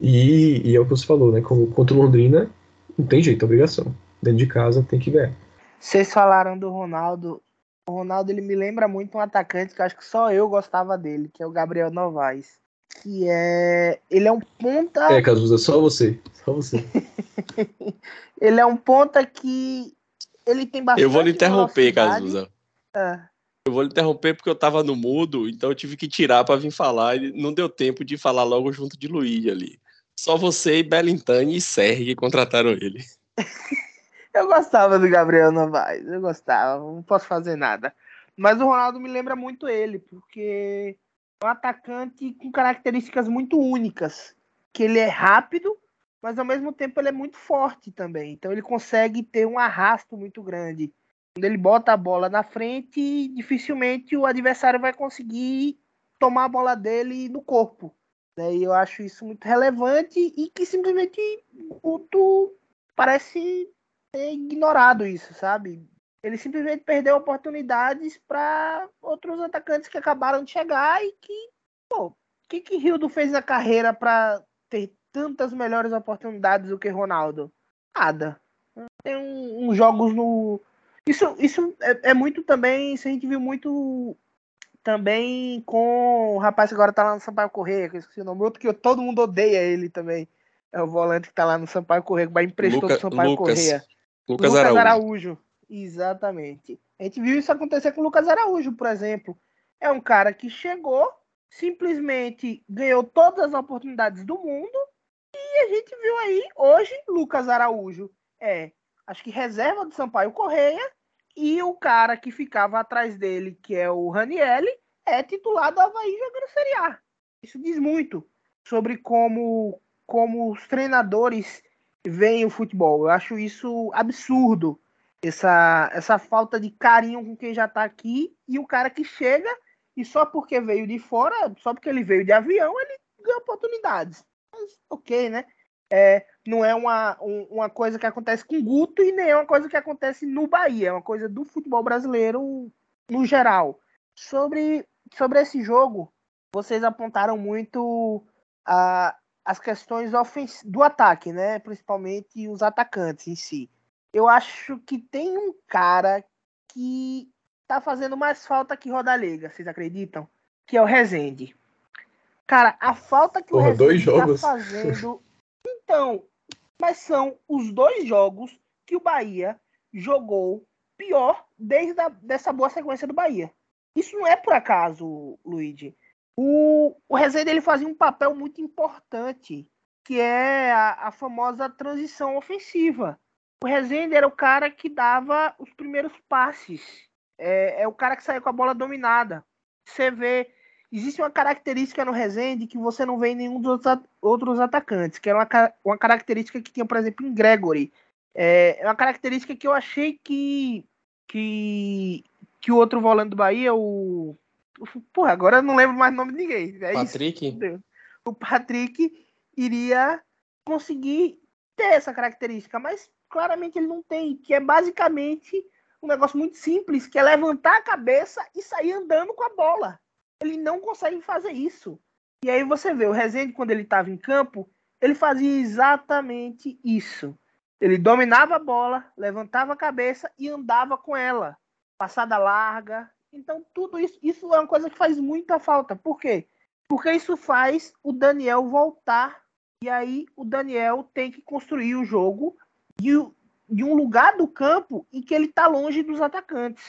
D: E, e, é o que você falou, né? Como contra o Londrina, não tem jeito, é obrigação. Dentro de casa tem que ganhar.
C: Vocês falaram do Ronaldo. O Ronaldo ele me lembra muito um atacante que eu acho que só eu gostava dele, que é o Gabriel Novaes que é. Ele é um ponta.
D: É, Cazuza, só você. Só você.
C: ele é um ponta que. Ele tem bastante.
B: Eu vou lhe interromper,
C: Cazuza. É.
B: Eu vou lhe interromper porque eu tava no mudo, então eu tive que tirar para vir falar e não deu tempo de falar logo junto de Luiz ali. Só você e Belintani e Sergi contrataram ele.
C: eu gostava do Gabriel Novaes, eu gostava, não posso fazer nada. Mas o Ronaldo me lembra muito ele, porque um atacante com características muito únicas, que ele é rápido, mas ao mesmo tempo ele é muito forte também. Então ele consegue ter um arrasto muito grande. Quando ele bota a bola na frente, dificilmente o adversário vai conseguir tomar a bola dele no corpo. Né? E eu acho isso muito relevante e que simplesmente o parece ter ignorado isso, sabe? Ele simplesmente perdeu oportunidades para outros atacantes que acabaram de chegar e que, pô, o que que Rildo fez na carreira para ter tantas melhores oportunidades do que Ronaldo? Nada. Tem uns um, jogos no isso, isso é, é, muito também, isso a gente viu muito também com o rapaz que agora tá lá no Sampaio Correia, que eu esqueci o nome, outro que todo mundo odeia ele também. É o volante que tá lá no Sampaio Correia, que vai emprestou
B: Luca,
C: pro Sampaio
B: Lucas,
C: Correia.
B: Lucas, Araújo.
C: Araújo. Exatamente. A gente viu isso acontecer com o Lucas Araújo, por exemplo. É um cara que chegou, simplesmente ganhou todas as oportunidades do mundo, e a gente viu aí, hoje, Lucas Araújo é, acho que reserva do Sampaio Correia, e o cara que ficava atrás dele, que é o Ranielli, é titular do Havaí jogando Série A. Isso diz muito sobre como, como os treinadores veem o futebol. Eu acho isso absurdo. Essa, essa falta de carinho com quem já está aqui e o cara que chega e só porque veio de fora, só porque ele veio de avião, ele ganha oportunidades. Mas, ok, né? É, não é uma, um, uma coisa que acontece com Guto e nem é uma coisa que acontece no Bahia, é uma coisa do futebol brasileiro no geral. Sobre, sobre esse jogo, vocês apontaram muito a, as questões do ataque, né? Principalmente os atacantes em si. Eu acho que tem um cara que tá fazendo mais falta que Rodalega, vocês acreditam? Que é o Rezende. Cara, a falta que
D: Porra,
C: o
D: dois
C: Rezende tá
D: jogos.
C: fazendo. Então, mas são os dois jogos que o Bahia jogou pior desde a, dessa boa sequência do Bahia. Isso não é por acaso, Luigi. O, o Rezende ele fazia um papel muito importante, que é a, a famosa transição ofensiva. O Rezende era o cara que dava os primeiros passes. É, é o cara que saía com a bola dominada. Você vê existe uma característica no Rezende que você não vê em nenhum dos outros, atacantes, que era uma, uma característica que tinha, por exemplo, em Gregory. É, é uma característica que eu achei que, que, que o outro volante do Bahia, o. Porra, agora eu não lembro mais o nome de ninguém. É
B: Patrick?
C: Isso, o Patrick iria conseguir ter essa característica, mas claramente ele não tem, que é basicamente um negócio muito simples, que é levantar a cabeça e sair andando com a bola ele não consegue fazer isso. E aí você vê, o Rezende, quando ele estava em campo, ele fazia exatamente isso. Ele dominava a bola, levantava a cabeça e andava com ela. Passada larga. Então, tudo isso, isso é uma coisa que faz muita falta. Por quê? Porque isso faz o Daniel voltar. E aí o Daniel tem que construir o jogo de, de um lugar do campo em que ele está longe dos atacantes.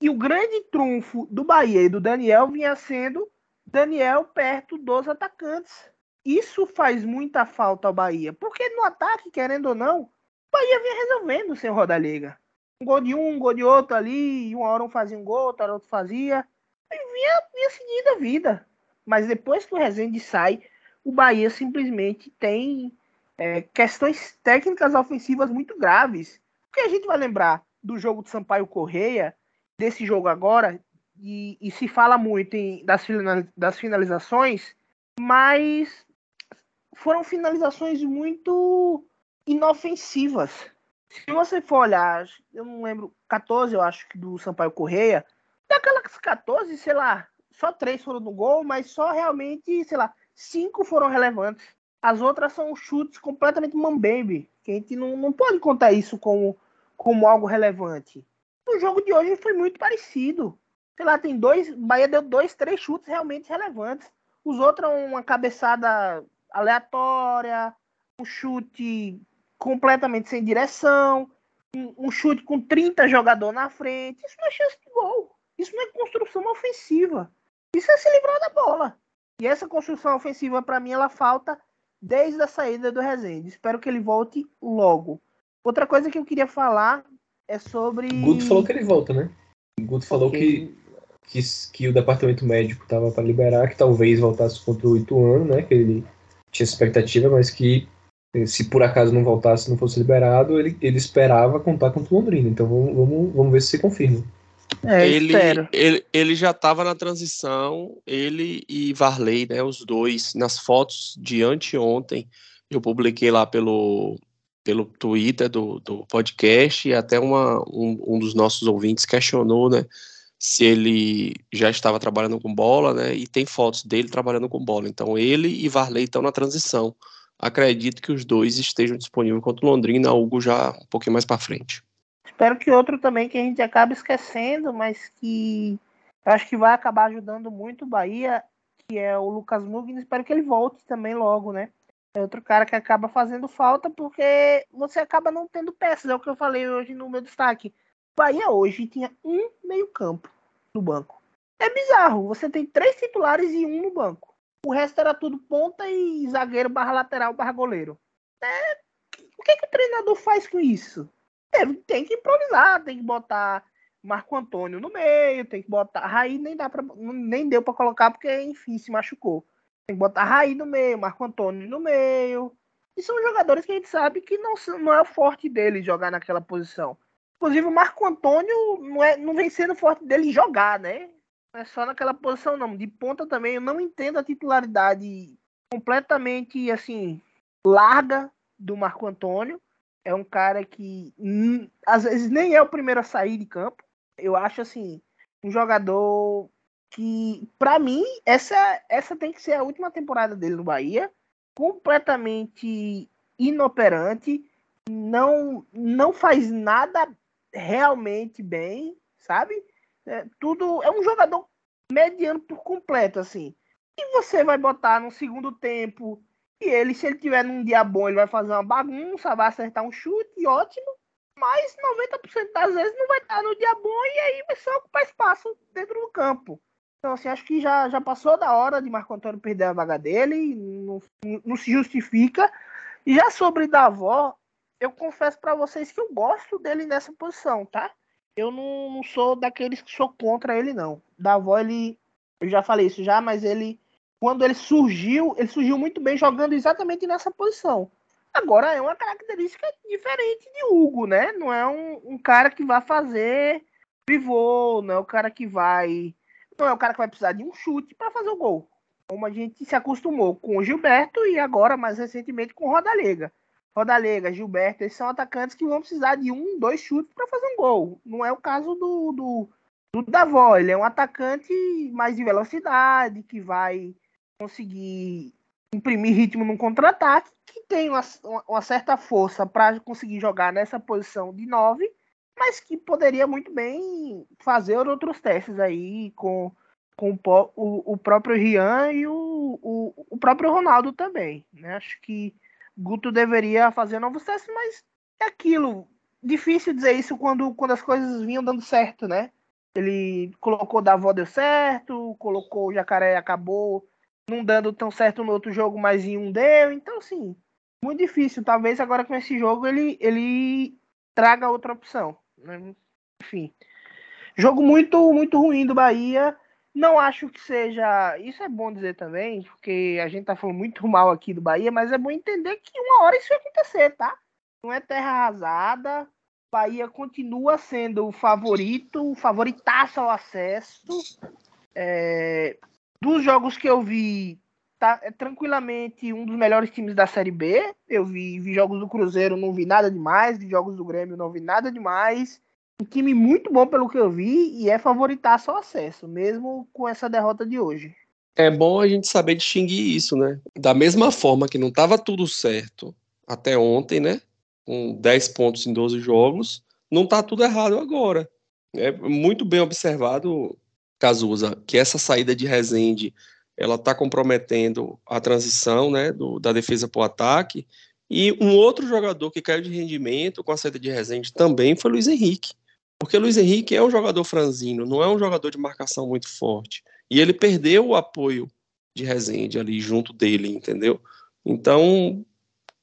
C: E o grande trunfo do Bahia e do Daniel vinha sendo Daniel perto dos atacantes. Isso faz muita falta ao Bahia, porque no ataque, querendo ou não, o Bahia vinha resolvendo sem rodar liga. Um gol de um, um gol de outro ali, uma hora um fazia um gol, outra hora outro fazia. E vinha, vinha seguindo a vida. Mas depois que o Rezende sai, o Bahia simplesmente tem é, questões técnicas ofensivas muito graves. Porque a gente vai lembrar do jogo de Sampaio Correia, desse jogo agora, e, e se fala muito em, das, das finalizações, mas foram finalizações muito inofensivas. Se você for olhar, eu não lembro, 14 eu acho do Sampaio Correia, daquelas 14, sei lá, só três foram no gol, mas só realmente, sei lá, cinco foram relevantes. As outras são chutes completamente mambembe, que a gente não, não pode contar isso como, como algo relevante. O jogo de hoje foi muito parecido. Sei lá, tem dois. Bahia deu dois, três chutes realmente relevantes. Os outros, uma cabeçada aleatória, um chute completamente sem direção, um, um chute com 30 jogadores na frente. Isso não é chance de gol. Isso não é construção ofensiva. Isso é se livrar da bola. E essa construção ofensiva, para mim, ela falta desde a saída do Rezende. Espero que ele volte logo. Outra coisa que eu queria falar é sobre.
D: Guto falou que ele volta, né? Guto falou
C: Ok.
D: que, que, que o departamento médico estava para liberar, que talvez voltasse contra o Ituano, né? Que ele tinha expectativa, mas que se por acaso não voltasse, não fosse liberado, ele, ele esperava contar contra o Londrina. Então vamos, vamos, vamos ver se se confirma.
C: É,
B: ele,
C: espero.
B: ele, ele já estava na transição, ele e Varley, né, os dois, nas fotos de anteontem, eu publiquei lá pelo, pelo Twitter do, do podcast, e até uma, um, um dos nossos ouvintes questionou, né, se ele já estava trabalhando com bola, né, e tem fotos dele trabalhando com bola, então ele e Varley estão na transição. Acredito que os dois estejam disponíveis contra o Londrina, Hugo já um pouquinho mais para frente.
C: Espero que outro também que a gente acaba esquecendo, mas que eu acho que vai acabar ajudando muito o Bahia, que é o Lucas Mugni. Espero que ele volte também logo, né? É outro cara que acaba fazendo falta porque você acaba não tendo peças. É o que eu falei hoje no meu destaque. O Bahia hoje tinha um meio-campo no banco. É bizarro. Você tem três titulares e um no banco. O resto era tudo ponta e zagueiro barra lateral barra goleiro. É... O que, que o treinador faz com isso? É, tem que improvisar, tem que botar Marco Antônio no meio, tem que botar. Raí nem dá para nem deu para colocar porque, enfim, se machucou. Tem que botar Raí no meio, Marco Antônio no meio. E são jogadores que a gente sabe que não, não é o forte dele jogar naquela posição. Inclusive, o Marco Antônio não, é, não vem sendo forte dele jogar, né? É só naquela posição, não. De ponta também, eu não entendo a titularidade completamente, assim, larga do Marco Antônio. É um cara que, hum, às vezes, nem é o primeiro a sair de campo eu acho assim, um jogador que, para mim, essa, essa tem que ser a última temporada dele no Bahia, completamente inoperante, não, não faz nada realmente bem, sabe? É, tudo é um jogador mediano por completo, assim. E você vai botar no segundo tempo e ele, se ele tiver num dia bom, ele vai fazer uma bagunça, vai acertar um chute, ótimo mas 90% das vezes não vai estar no dia bom e aí vai só ocupar espaço dentro do campo. Então, assim, acho que já, já passou da hora de Marco Antônio perder a vaga dele, não, não se justifica. E já sobre Davó, eu confesso para vocês que eu gosto dele nessa posição, tá? Eu não, não sou daqueles que sou contra ele, não. Davó, ele. Eu já falei isso já, mas ele. Quando ele surgiu, ele surgiu muito bem jogando exatamente nessa posição. Agora é uma característica diferente de Hugo, né? Não é um, um cara que vai fazer pivô, não é o cara que vai. Não é o cara que vai precisar de um chute para fazer o gol. Como a gente se acostumou com o Gilberto e agora, mais recentemente, com o Rodalega. Rodalega, Gilberto, eles são atacantes que vão precisar de um, dois chutes para fazer um gol. Não é o caso do, do, do Davó. Ele é um atacante mais de velocidade, que vai conseguir imprimir ritmo num contra-ataque, que tem uma, uma certa força para conseguir jogar nessa posição de 9, mas que poderia muito bem fazer outros testes aí com, com o, o próprio Rian e o, o, o próprio Ronaldo também. Né? Acho que Guto deveria fazer novos testes, mas é aquilo. Difícil dizer isso quando, quando as coisas vinham dando certo, né? Ele colocou Davó deu certo, colocou o Jacaré acabou não dando tão certo no outro jogo, mas em um deu. Então, assim, muito difícil. Talvez agora com esse jogo ele, ele traga outra opção. Né? Enfim. Jogo muito, muito ruim do Bahia. Não acho que seja. Isso é bom dizer também, porque a gente tá falando muito mal aqui do Bahia, mas é bom entender que uma hora isso vai acontecer, tá? Não é terra arrasada. Bahia continua sendo o favorito, o favoritaço ao acesso. É, dos jogos que eu vi, tá é tranquilamente um dos melhores times da Série B. Eu vi, vi jogos do Cruzeiro, não vi nada demais. Vi jogos do Grêmio, não vi nada demais. Um time muito bom pelo que eu vi e é favoritar só acesso, mesmo com essa derrota de hoje.
B: É bom a gente saber distinguir isso, né? Da mesma forma que não estava tudo certo até ontem, né? Com 10 pontos em 12 jogos, não está tudo errado agora. É muito bem observado Cazuza, que essa saída de Rezende ela está comprometendo a transição né, do, da defesa para o ataque. E um outro jogador que caiu de rendimento com a saída de Rezende também foi Luiz Henrique. Porque Luiz Henrique é um jogador franzino, não é um jogador de marcação muito forte. E ele perdeu o apoio de Rezende ali junto dele, entendeu? Então,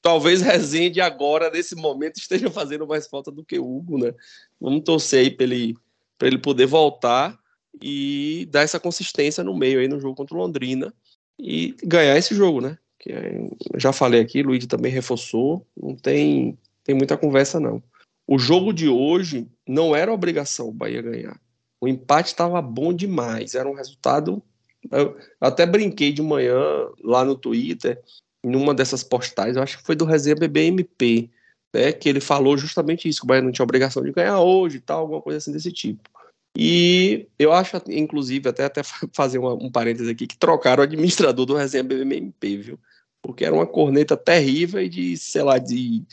B: talvez Rezende agora, nesse momento, esteja fazendo mais falta do que Hugo, né? Vamos torcer aí para ele, ele poder voltar e dar essa consistência no meio aí no jogo contra o Londrina e ganhar esse jogo, né? Que é, já falei aqui, Luiz também reforçou, não tem, tem muita conversa não. O jogo de hoje não era obrigação o Bahia ganhar. O empate estava bom demais, era um resultado. Eu até brinquei de manhã lá no Twitter, numa dessas postais, eu acho que foi do Resenha BBMP, né, que ele falou justamente isso, que o Bahia não tinha obrigação de ganhar hoje e tal, alguma coisa assim desse tipo. E eu acho, inclusive, até, até fazer uma, um parênteses aqui, que trocaram o administrador do Resenha BBMP, viu? Porque era uma corneta terrível e de, sei lá, de,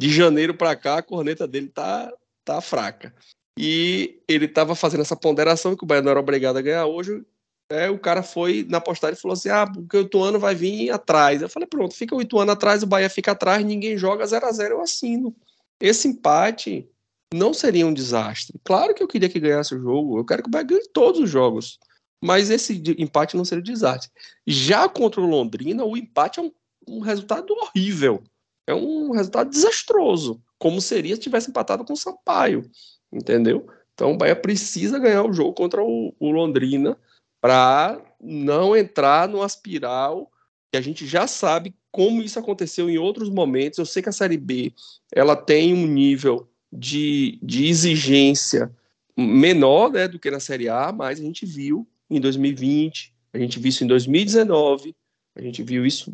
B: de janeiro para cá a corneta dele tá, tá fraca. e ele estava fazendo essa ponderação que o Bahia não era obrigado a ganhar hoje. É, o cara foi na postagem e falou assim: ah, porque o Ituano vai vir atrás. Eu falei: pronto, fica o Ituano atrás, o Bahia fica atrás, ninguém joga 0 a 0 eu assino. Esse empate não seria um desastre. Claro que eu queria que ganhasse o jogo, eu quero que o Bahia ganhe todos os jogos. Mas esse empate não seria um desastre. Já contra o Londrina, o empate é um, um resultado horrível. É um resultado desastroso. Como seria se tivesse empatado com o Sampaio. Entendeu? Então o Bahia precisa ganhar o jogo contra o, o Londrina para não entrar numa espiral que a gente já sabe como isso aconteceu em outros momentos. Eu sei que a Série B ela tem um nível de, de exigência menor né, do que na Série A, mas a gente viu em 2020, a gente viu isso em 2019, a gente viu isso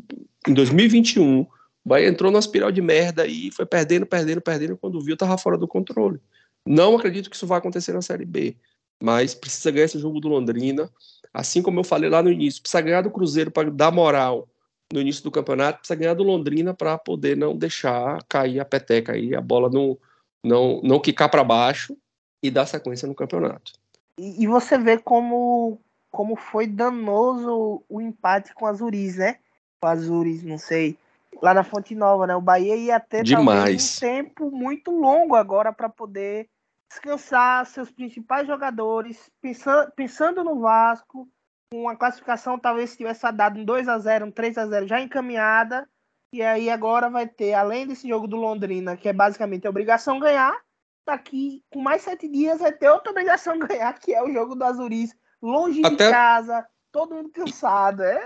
B: em 2021. O Bahia entrou numa espiral de merda e foi perdendo, perdendo, perdendo. Quando viu, estava fora do controle. Não acredito que isso vai acontecer na Série B, mas precisa ganhar esse jogo do Londrina. Assim como eu falei lá no início, precisa ganhar do Cruzeiro para dar moral no início do campeonato, precisa ganhar do Londrina para poder não deixar cair a peteca aí, a bola não, não, não quicar para baixo e dar sequência no campeonato.
C: E, você vê como, como foi danoso o empate com a Azuris, né? Com a Azuris, não sei, lá na Fonte Nova, né? O Bahia ia ter
B: Demais.
C: um tempo muito longo agora para poder descansar seus principais jogadores, pensando, pensando no Vasco, com a classificação talvez se tivesse dado um 2 a 0 um 3 a 0 já encaminhada, e aí agora vai ter, além desse jogo do Londrina, que é basicamente a obrigação ganhar, daqui com mais sete dias vai ter outra obrigação ganhar, que é o jogo do Azuris, longe Até... de casa, todo mundo cansado. É,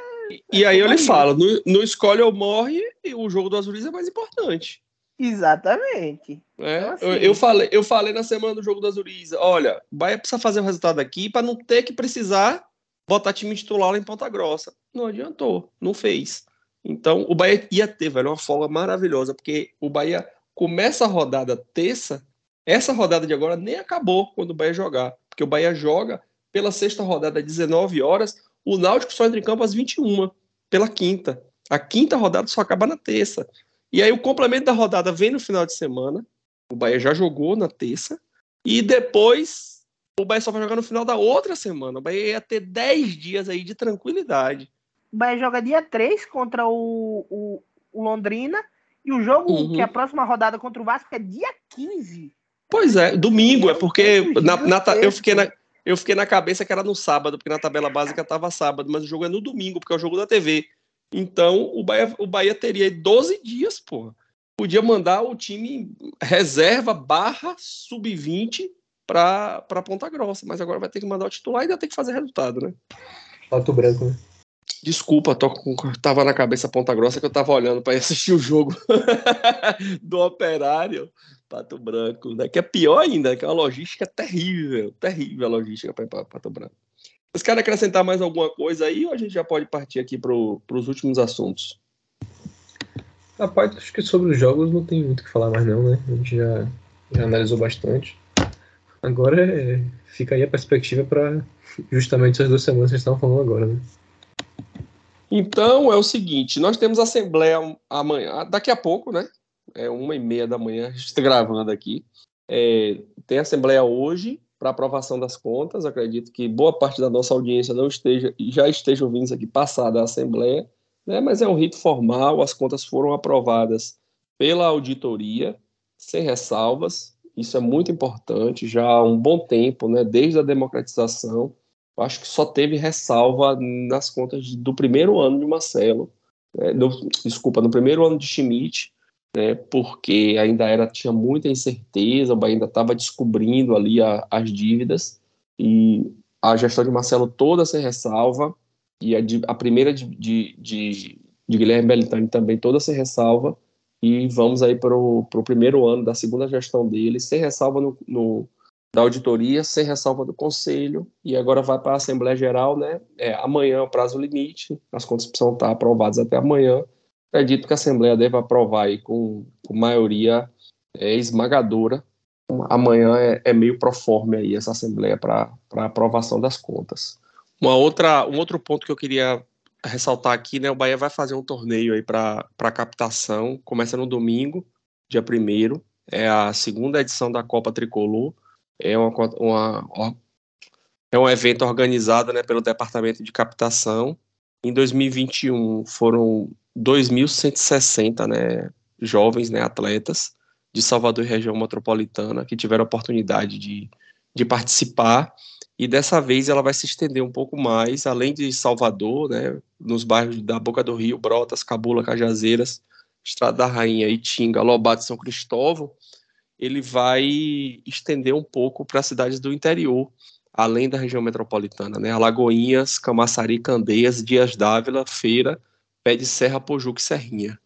B: e, é aí eu lhe falo, no, no escolhe ou morre, o jogo do Azuris é mais importante.
C: Exatamente.
B: É, então, assim, eu, eu, falei, eu falei na semana do jogo da Zuriza, olha, o Bahia precisa fazer o resultado aqui para não ter que precisar botar time titular lá em Ponta Grossa. Não adiantou, não fez. Então, o Bahia ia ter, velho, uma folga maravilhosa, porque o Bahia começa a rodada terça, essa rodada de agora nem acabou quando o Bahia jogar, porque o Bahia joga pela sexta rodada às 19 horas, o Náutico só entra em campo às 21, pela quinta. A quinta rodada só acaba na terça. E aí o complemento da rodada vem no final de semana. O Bahia já jogou na terça. E depois o Bahia só vai jogar no final da outra semana. O Bahia ia ter 10 dias aí de tranquilidade.
C: O Bahia joga dia 3 contra o, o, o Londrina. E o jogo, uhum. que é a próxima rodada contra o Vasco, é dia 15.
B: Pois é, domingo, é porque na, na, eu, fiquei na, eu fiquei na cabeça que era no sábado, porque na tabela básica estava sábado, mas o jogo é no domingo, porque é o jogo da TV. Então, o Bahia, o Bahia teria 12 dias, porra. Podia mandar o time reserva barra sub-20 para Ponta Grossa, mas agora vai ter que mandar o titular e ainda tem que fazer resultado, né?
D: Pato Branco, né?
B: Desculpa, tô com, tava na cabeça Ponta Grossa que eu tava olhando para assistir o jogo do Operário Pato Branco, né? Que é pior ainda, que é uma logística terrível, terrível a logística para Pato Branco. Vocês querem acrescentar mais alguma coisa aí ou a gente já pode partir aqui para os últimos assuntos?
D: Rapaz, acho que sobre os jogos não tem muito o que falar mais não, né? A gente já, já analisou bastante. Agora é, fica aí a perspectiva para justamente essas duas semanas que vocês estão falando agora, né?
B: Então é o seguinte, nós temos assembleia amanhã, daqui a pouco, né? É uma e meia da manhã, a gente está gravando aqui. É, tem assembleia hoje, para aprovação das contas. Acredito que boa parte da nossa audiência não esteja já esteja ouvindo isso aqui passada a Assembleia, né? mas é um rito formal, as contas foram aprovadas pela auditoria, sem ressalvas. Isso é muito importante, já há um bom tempo, né? desde a democratização. Acho que só teve ressalva nas contas do primeiro ano de Marcelo, né? do, desculpa, no primeiro ano de Schmidt, né, porque ainda era tinha muita incerteza, o Bahia ainda estava descobrindo ali a, as dívidas e a gestão de Marcelo toda sem ressalva e a, de, a primeira de, de, de, de Guilherme Belintani também toda sem ressalva e vamos aí para o primeiro ano da segunda gestão dele sem ressalva no, no, da auditoria, sem ressalva do conselho e agora vai para a Assembleia Geral, né? É, amanhã é o prazo limite, as contas precisam estar aprovadas até amanhã acredito que a Assembleia deve aprovar aí com, com maioria é, esmagadora. Amanhã é, é meio proforme aí essa Assembleia para aprovação das contas. Uma outra, um outro ponto que eu queria ressaltar aqui, né, o Bahia vai fazer um torneio aí para captação, começa no domingo, dia 1 é a segunda edição da Copa Tricolor. É, uma, uma, é um evento organizado né, pelo Departamento de Captação. Em 2021 foram 2.160 né, jovens né, atletas de Salvador e região metropolitana que tiveram a oportunidade de, de participar. E dessa vez ela vai se estender um pouco mais, além de Salvador, né, nos bairros da Boca do Rio, Brotas, Cabula, Cajazeiras, Estrada da Rainha, Itinga, Lobato e São Cristóvão, ele vai estender um pouco para as cidades do interior, além da região metropolitana, né? Alagoinhas, Camaçari, Candeias, Dias Dávila, Feira, Pé de Serra, Pojuca e Serrinha.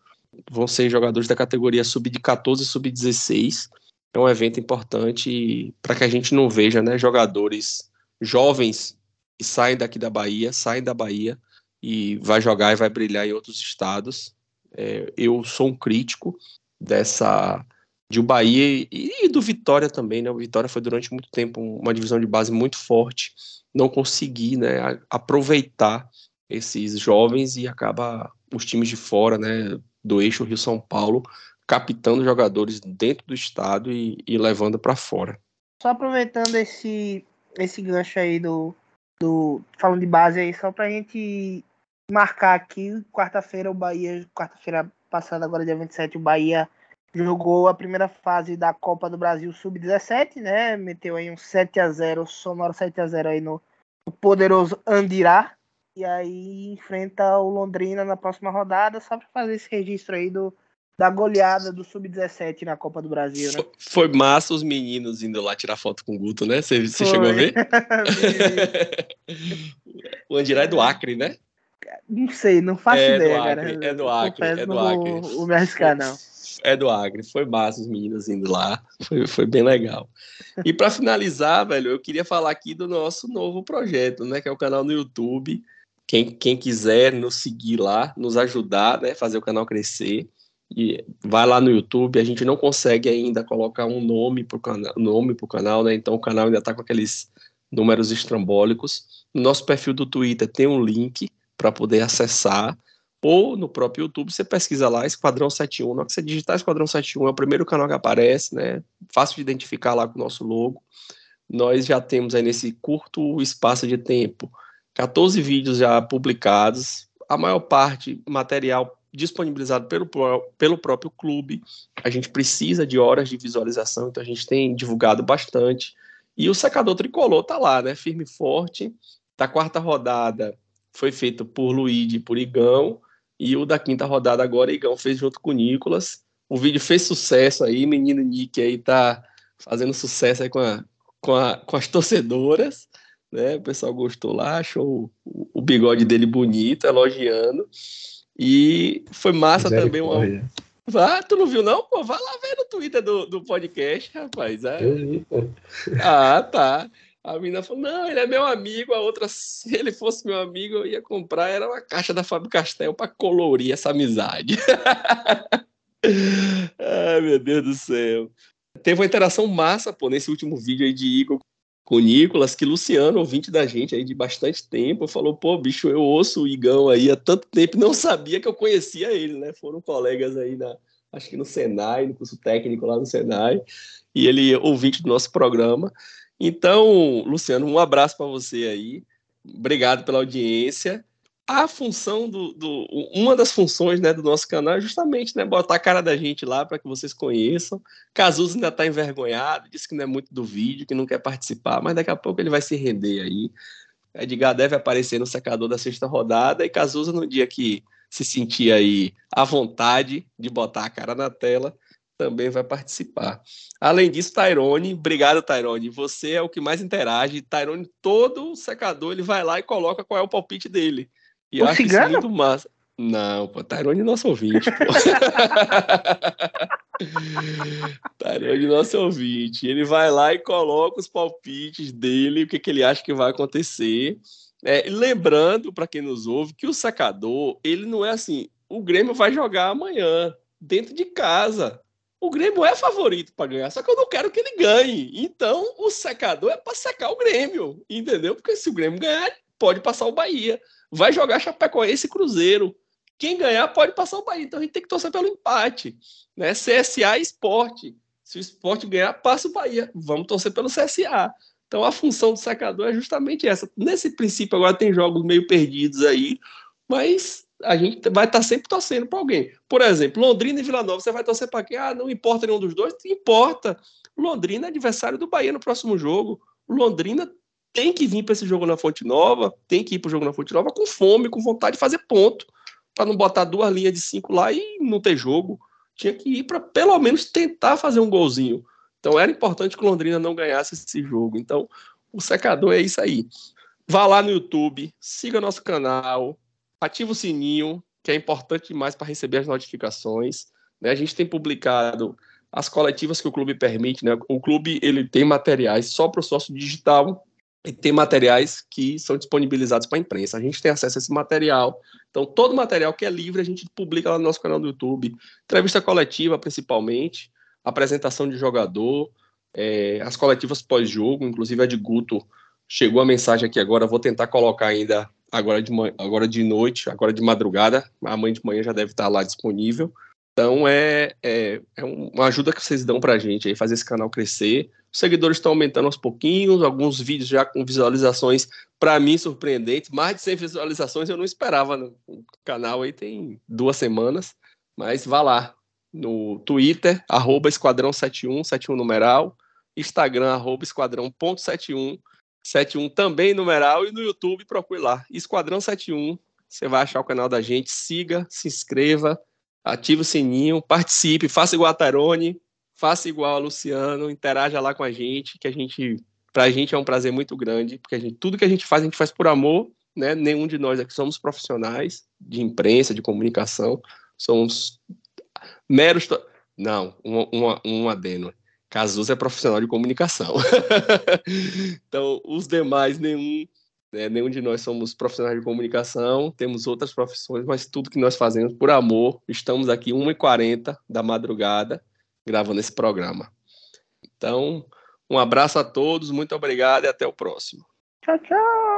B: Vão ser jogadores da categoria sub-14 e sub-16. É um evento importante para que a gente não veja né, jogadores jovens que saem daqui da Bahia, saem da Bahia e vai jogar e vai brilhar em outros estados. É, eu sou um crítico dessa de o Bahia e, do Vitória também, né? O Vitória foi durante muito tempo uma divisão de base muito forte, não consegui, né, aproveitar esses jovens e acaba os times de fora, né, do eixo Rio São Paulo, captando jogadores dentro do estado e, e levando para fora.
C: Só aproveitando esse esse gancho aí do, do falando de base aí só pra gente marcar aqui, quarta-feira o Bahia, quarta-feira passada agora dia 27, o Bahia jogou a primeira fase da Copa do Brasil Sub-17, né? Meteu aí um 7 a 0 sonoro 7 a 0 aí no, no poderoso Andirá. E aí enfrenta o Londrina na próxima rodada, só para fazer esse registro aí do, da goleada do Sub-17 na Copa do Brasil, né?
B: Foi massa os meninos indo lá tirar foto com o Guto, né? Você, você chegou a ver? o Andirá é do Acre, né?
C: Não sei, não faço
B: é
C: ideia,
B: do Acre,
C: cara.
B: É do Acre,
C: Confesso,
B: é do
C: não
B: Acre.
C: Vou, vou me arriscar, não
B: é do Agri. Foi massa os meninos indo lá. Foi, foi bem legal. E para finalizar, velho, eu queria falar aqui do nosso novo projeto, né? Que é o canal no YouTube. Quem, quem quiser nos seguir lá, nos ajudar, né? Fazer o canal crescer. E vai lá no YouTube. A gente não consegue ainda colocar um nome para o canal, nome pro canal, né? Então o canal ainda está com aqueles números estrambólicos. No nosso perfil do Twitter tem um link para poder acessar ou no próprio YouTube, você pesquisa lá Esquadrão 71. Na hora que você digitar Esquadrão 71, é o primeiro canal que aparece, né? Fácil de identificar lá com o nosso logo. Nós já temos aí nesse curto espaço de tempo 14 vídeos já publicados, a maior parte material disponibilizado pelo, pelo próprio clube. A gente precisa de horas de visualização, então a gente tem divulgado bastante. E o secador tricolor tá lá, né? Firme e forte. Da quarta rodada foi feito por Luigi e por Igão. E o da quinta rodada agora, Igão fez junto com o Nicolas. O vídeo fez sucesso aí, menino Nick aí tá fazendo sucesso aí com, a, com, a, com as torcedoras, né? O pessoal gostou lá, achou o, o bigode dele bonito, elogiando. E foi massa também uma. Vá, tu não viu, não? Pô, vai lá ver no Twitter do, do podcast, rapaz. É...
D: Eu vi, pô.
B: Ah, tá. A menina falou: não, ele é meu amigo. A outra, se ele fosse meu amigo, eu ia comprar. Era uma caixa da Fábio Castel para colorir essa amizade. Ai, meu Deus do céu. Teve uma interação massa, pô, nesse último vídeo aí de Igor com o Nicolas, que Luciano, ouvinte da gente aí de bastante tempo, falou: pô, bicho, eu ouço o Igão aí há tanto tempo, não sabia que eu conhecia ele, né? Foram colegas aí na, acho que no Senai, no curso técnico lá no Senai, e ele ouvinte do nosso programa. Então, Luciano, um abraço para você aí. Obrigado pela audiência. A função do, do, uma das funções né, do nosso canal é justamente né, botar a cara da gente lá para que vocês conheçam. Cazuza ainda está envergonhado, disse que não é muito do vídeo, que não quer participar, mas daqui a pouco ele vai se render aí. Edgar deve aparecer no secador da sexta rodada e Cazuza no dia que se sentir aí à vontade de botar a cara na tela, também vai participar. Além disso, Tyrone, obrigado, Tyrone. Você é o que mais interage. Tyrone, todo secador, ele vai lá e coloca qual é o palpite dele. E
C: o
B: eu acho
C: cigano?
B: isso muito massa. Não, pô, Tyrone nosso ouvinte, pô. Tyrone nosso ouvinte. Ele vai lá e coloca os palpites dele, o que, que ele acha que vai acontecer. É, lembrando, para quem nos ouve, que o secador, ele não é assim, o Grêmio vai jogar amanhã, dentro de casa o Grêmio é favorito para ganhar, só que eu não quero que ele ganhe. Então, o secador é para secar o Grêmio, entendeu? Porque se o Grêmio ganhar, pode passar o Bahia. Vai jogar Chapecoense e Cruzeiro. Quem ganhar pode passar o Bahia. Então a gente tem que torcer pelo empate. Né? CSA e Esporte. Se o esporte ganhar, passa o Bahia. Vamos torcer pelo CSA. Então a função do secador é justamente essa. Nesse princípio, agora tem jogos meio perdidos aí, mas a gente vai estar tá sempre torcendo para alguém. Por exemplo, Londrina e Vila Nova, você vai torcer para quem? Ah, não importa nenhum dos dois? Importa. Londrina é adversário do Bahia no próximo jogo. Londrina tem que vir para esse jogo na Fonte Nova, tem que ir para o jogo na Fonte Nova com fome, com vontade de fazer ponto, para não botar duas linhas de cinco lá e não ter jogo. Tinha que ir para pelo menos tentar fazer um golzinho. Então era importante que Londrina não ganhasse esse jogo. Então o secador é isso aí. Vá lá no YouTube, siga nosso canal, ativa o sininho, que é importante demais para receber as notificações. Né? A gente tem publicado as coletivas que o clube permite, né? O clube ele tem materiais só para o sócio digital e tem materiais que são disponibilizados para a imprensa. A gente tem acesso a esse material. Então, todo material que é livre a gente publica lá no nosso canal do YouTube. Entrevista coletiva, principalmente, apresentação de jogador, é, as coletivas pós-jogo, inclusive a de Guto chegou a mensagem aqui agora, vou tentar colocar ainda agora de, agora de noite, agora de madrugada, amanhã de manhã já deve estar lá disponível. Então é, é, é uma ajuda que vocês dão para a gente aí, fazer esse canal crescer. Os seguidores estão aumentando aos pouquinhos, alguns vídeos já com visualizações, para mim, surpreendentes. Mais de 100 visualizações eu não esperava no canal aí, tem duas semanas. Mas vá lá no Twitter, arroba esquadrão71, 71 numeral, Instagram, arroba esquadrão.71, 71 também numeral, e no YouTube procure lá, Esquadrão 71. Você vai achar o canal da gente, siga, se inscreva, ative o sininho, participe, faça igual a Tarone, faça igual a Luciano, interaja lá com a gente, que a gente, pra gente é um prazer muito grande, porque a gente, tudo que a gente faz, a gente faz por amor, né? Nenhum de nós aqui somos profissionais de imprensa, de comunicação, somos meros. Não, um, um, um adeno. Cazuza é profissional de comunicação. então, os demais, nenhum, né, nenhum de nós somos profissionais de comunicação, temos outras profissões, mas tudo que nós fazemos por amor. Estamos aqui 1h40 da madrugada gravando esse programa. Então, um abraço a todos, muito obrigado e até o próximo.
C: Tchau, tchau!